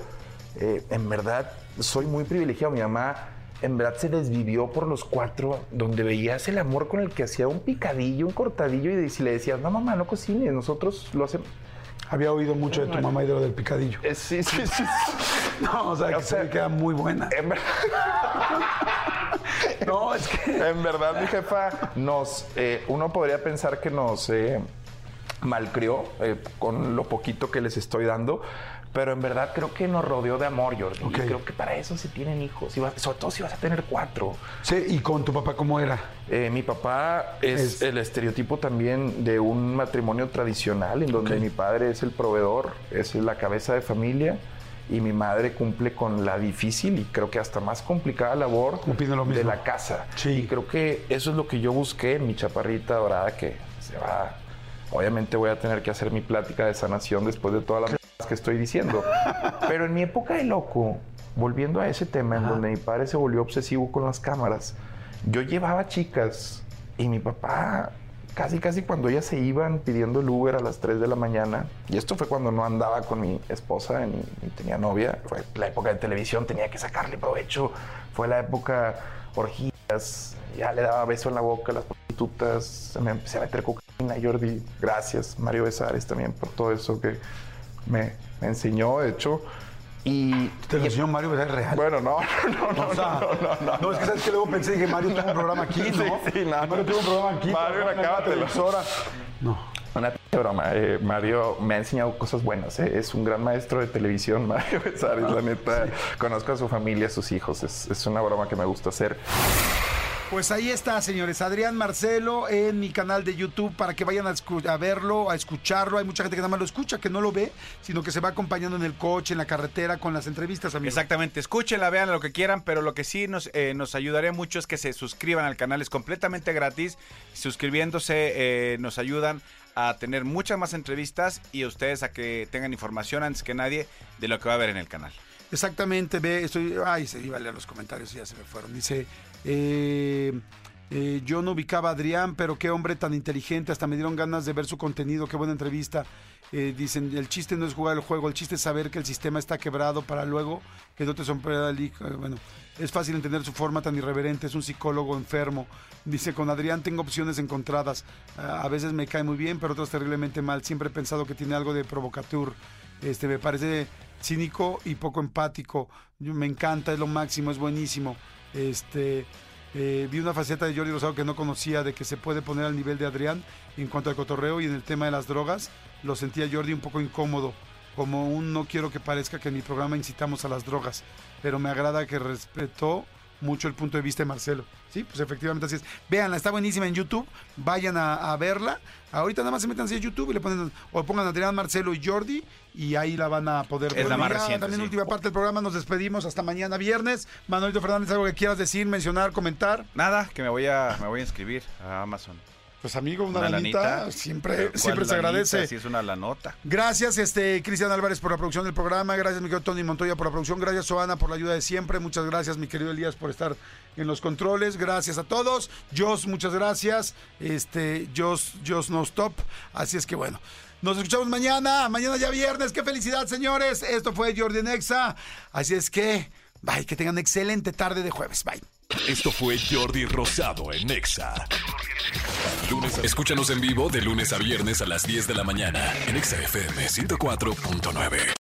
eh, en verdad, soy muy privilegiado. Mi mamá, en verdad, se desvivió por los cuatro, donde veías el amor con el que hacía un picadillo, un cortadillo, y si le decías, no, mamá, no cocines, nosotros lo hacemos. Había oído mucho de tu mamá y de lo del picadillo. Eh, sí, sí, sí. No, o sea, que O sea, se queda muy buena. En verdad. No, es que. En verdad, mi jefa nos. eh, uno podría pensar que nos eh, malcrió eh, con lo poquito que les estoy dando. Pero en verdad creo que nos rodeó de amor, Jordi. Y creo que para eso se tienen hijos. Vas- sobre todo si vas a tener cuatro. Sí, ¿y con tu papá cómo era? Eh, mi papá es, Es- el estereotipo también de un matrimonio tradicional, en donde mi padre es el proveedor, es la cabeza de familia, y mi madre cumple con la difícil y creo que hasta más complicada labor lo de la casa. Sí. Y creo que eso es lo que yo busqué en mi chaparrita dorada, que se va. Obviamente voy a tener que hacer mi plática de sanación después de las cosas que estoy diciendo. Pero en mi época de loco, volviendo a ese tema en donde mi padre se volvió obsesivo con las cámaras, yo llevaba chicas y mi papá, casi casi cuando ellas se iban pidiendo el Uber a las 3 de la mañana, y esto fue cuando no andaba con mi esposa ni, ni tenía novia, fue la época de televisión, tenía que sacarle provecho, fue la época orgías, ya le daba beso en la boca a las prostitutas, me empecé a meter cocaína, Jordi, gracias, Mario Besares también por todo eso que me, me enseñó, de hecho. Y, Te lo enseñó Mario. Es real. bueno, no, no, no, O sea, no, es que sabes que luego pensé que Mario tuvo un programa aquí, ¿no? Sí, sí, no. Mario tuvo un programa aquí. Mario, acábatelo. No. Una broma. eh, Mario me ha enseñado cosas buenas. eh, Es un gran maestro de televisión, Mario Besares. La neta, conozco a su familia, a sus hijos. Es, es una broma que me gusta hacer. Pues ahí está, señores. Adrián Marcelo en mi canal de YouTube para que vayan a, verlo, a escucharlo. Hay mucha gente que nada más lo escucha, que no lo ve, sino que se va acompañando en el coche, en la carretera, con las entrevistas, amigos. Exactamente, escúchenla, vean lo que quieran, pero lo que sí nos, eh, nos ayudaría mucho es que se suscriban al canal, es completamente gratis. Suscribiéndose eh, nos ayudan a tener muchas más entrevistas y a ustedes a que tengan información antes que nadie de lo que va a haber en el canal. Exactamente, ve, estoy. Ay, se iba a leer los comentarios y ya se me fueron. Dice. Eh, eh, yo no ubicaba a Adrián, pero qué hombre tan inteligente, hasta me dieron ganas de ver su contenido, qué buena entrevista. Eh, dicen, el chiste no es jugar el juego, el chiste es saber que el sistema está quebrado para luego que no te sorprenda el hijo. Eh, Bueno, es fácil entender su forma tan irreverente, es un psicólogo enfermo. Dice, con Adrián tengo opciones encontradas. A veces me cae muy bien, pero otras terriblemente mal. Siempre he pensado que tiene algo de provocateur. Este, me parece cínico y poco empático. Me encanta, es lo máximo, es buenísimo. Este, eh, vi una faceta de Jordi Rosado que no conocía, de que se puede poner al nivel de Adrián en cuanto al cotorreo y en el tema de las drogas. Lo sentía Jordi un poco incómodo, como un no quiero que parezca que en mi programa incitamos a las drogas, pero me agrada que respetó mucho el punto de vista de Marcelo. Sí, pues efectivamente así es. Véanla, está buenísima en YouTube. Vayan a, a verla. Ahorita nada más se metan así a YouTube y le ponen, o pongan Adrián, Marcelo y Jordi y ahí la van a poder Es la ver. más reciente, También sí. última parte del programa, nos despedimos hasta mañana viernes. Manolito Fernández, algo que quieras decir, mencionar, comentar. Nada, que me voy a, me voy a inscribir a Amazon. Pues amigo, una, Una lanita, lanita. siempre, Pero ¿cuál siempre se lanita? agradece. Sí, es una lanota. Gracias, este, Cristian Álvarez, por la producción del programa. Gracias, mi querido Tony Montoya, por la producción. Gracias, Soana, por la ayuda de siempre. Muchas gracias, mi querido Elías, por estar en los controles. Gracias a todos. Jos, muchas gracias. Este, Jos, Jos No Stop. Así es que bueno. Nos escuchamos mañana. Mañana ya viernes. Qué felicidad, señores. Esto fue Jordi Nexa. Así es que, bye, que tengan excelente tarde de jueves. Bye. Esto fue Jordi Rosado en Exa. Escúchanos en vivo de lunes a viernes a las 10 de la mañana en Exa FM 104.9.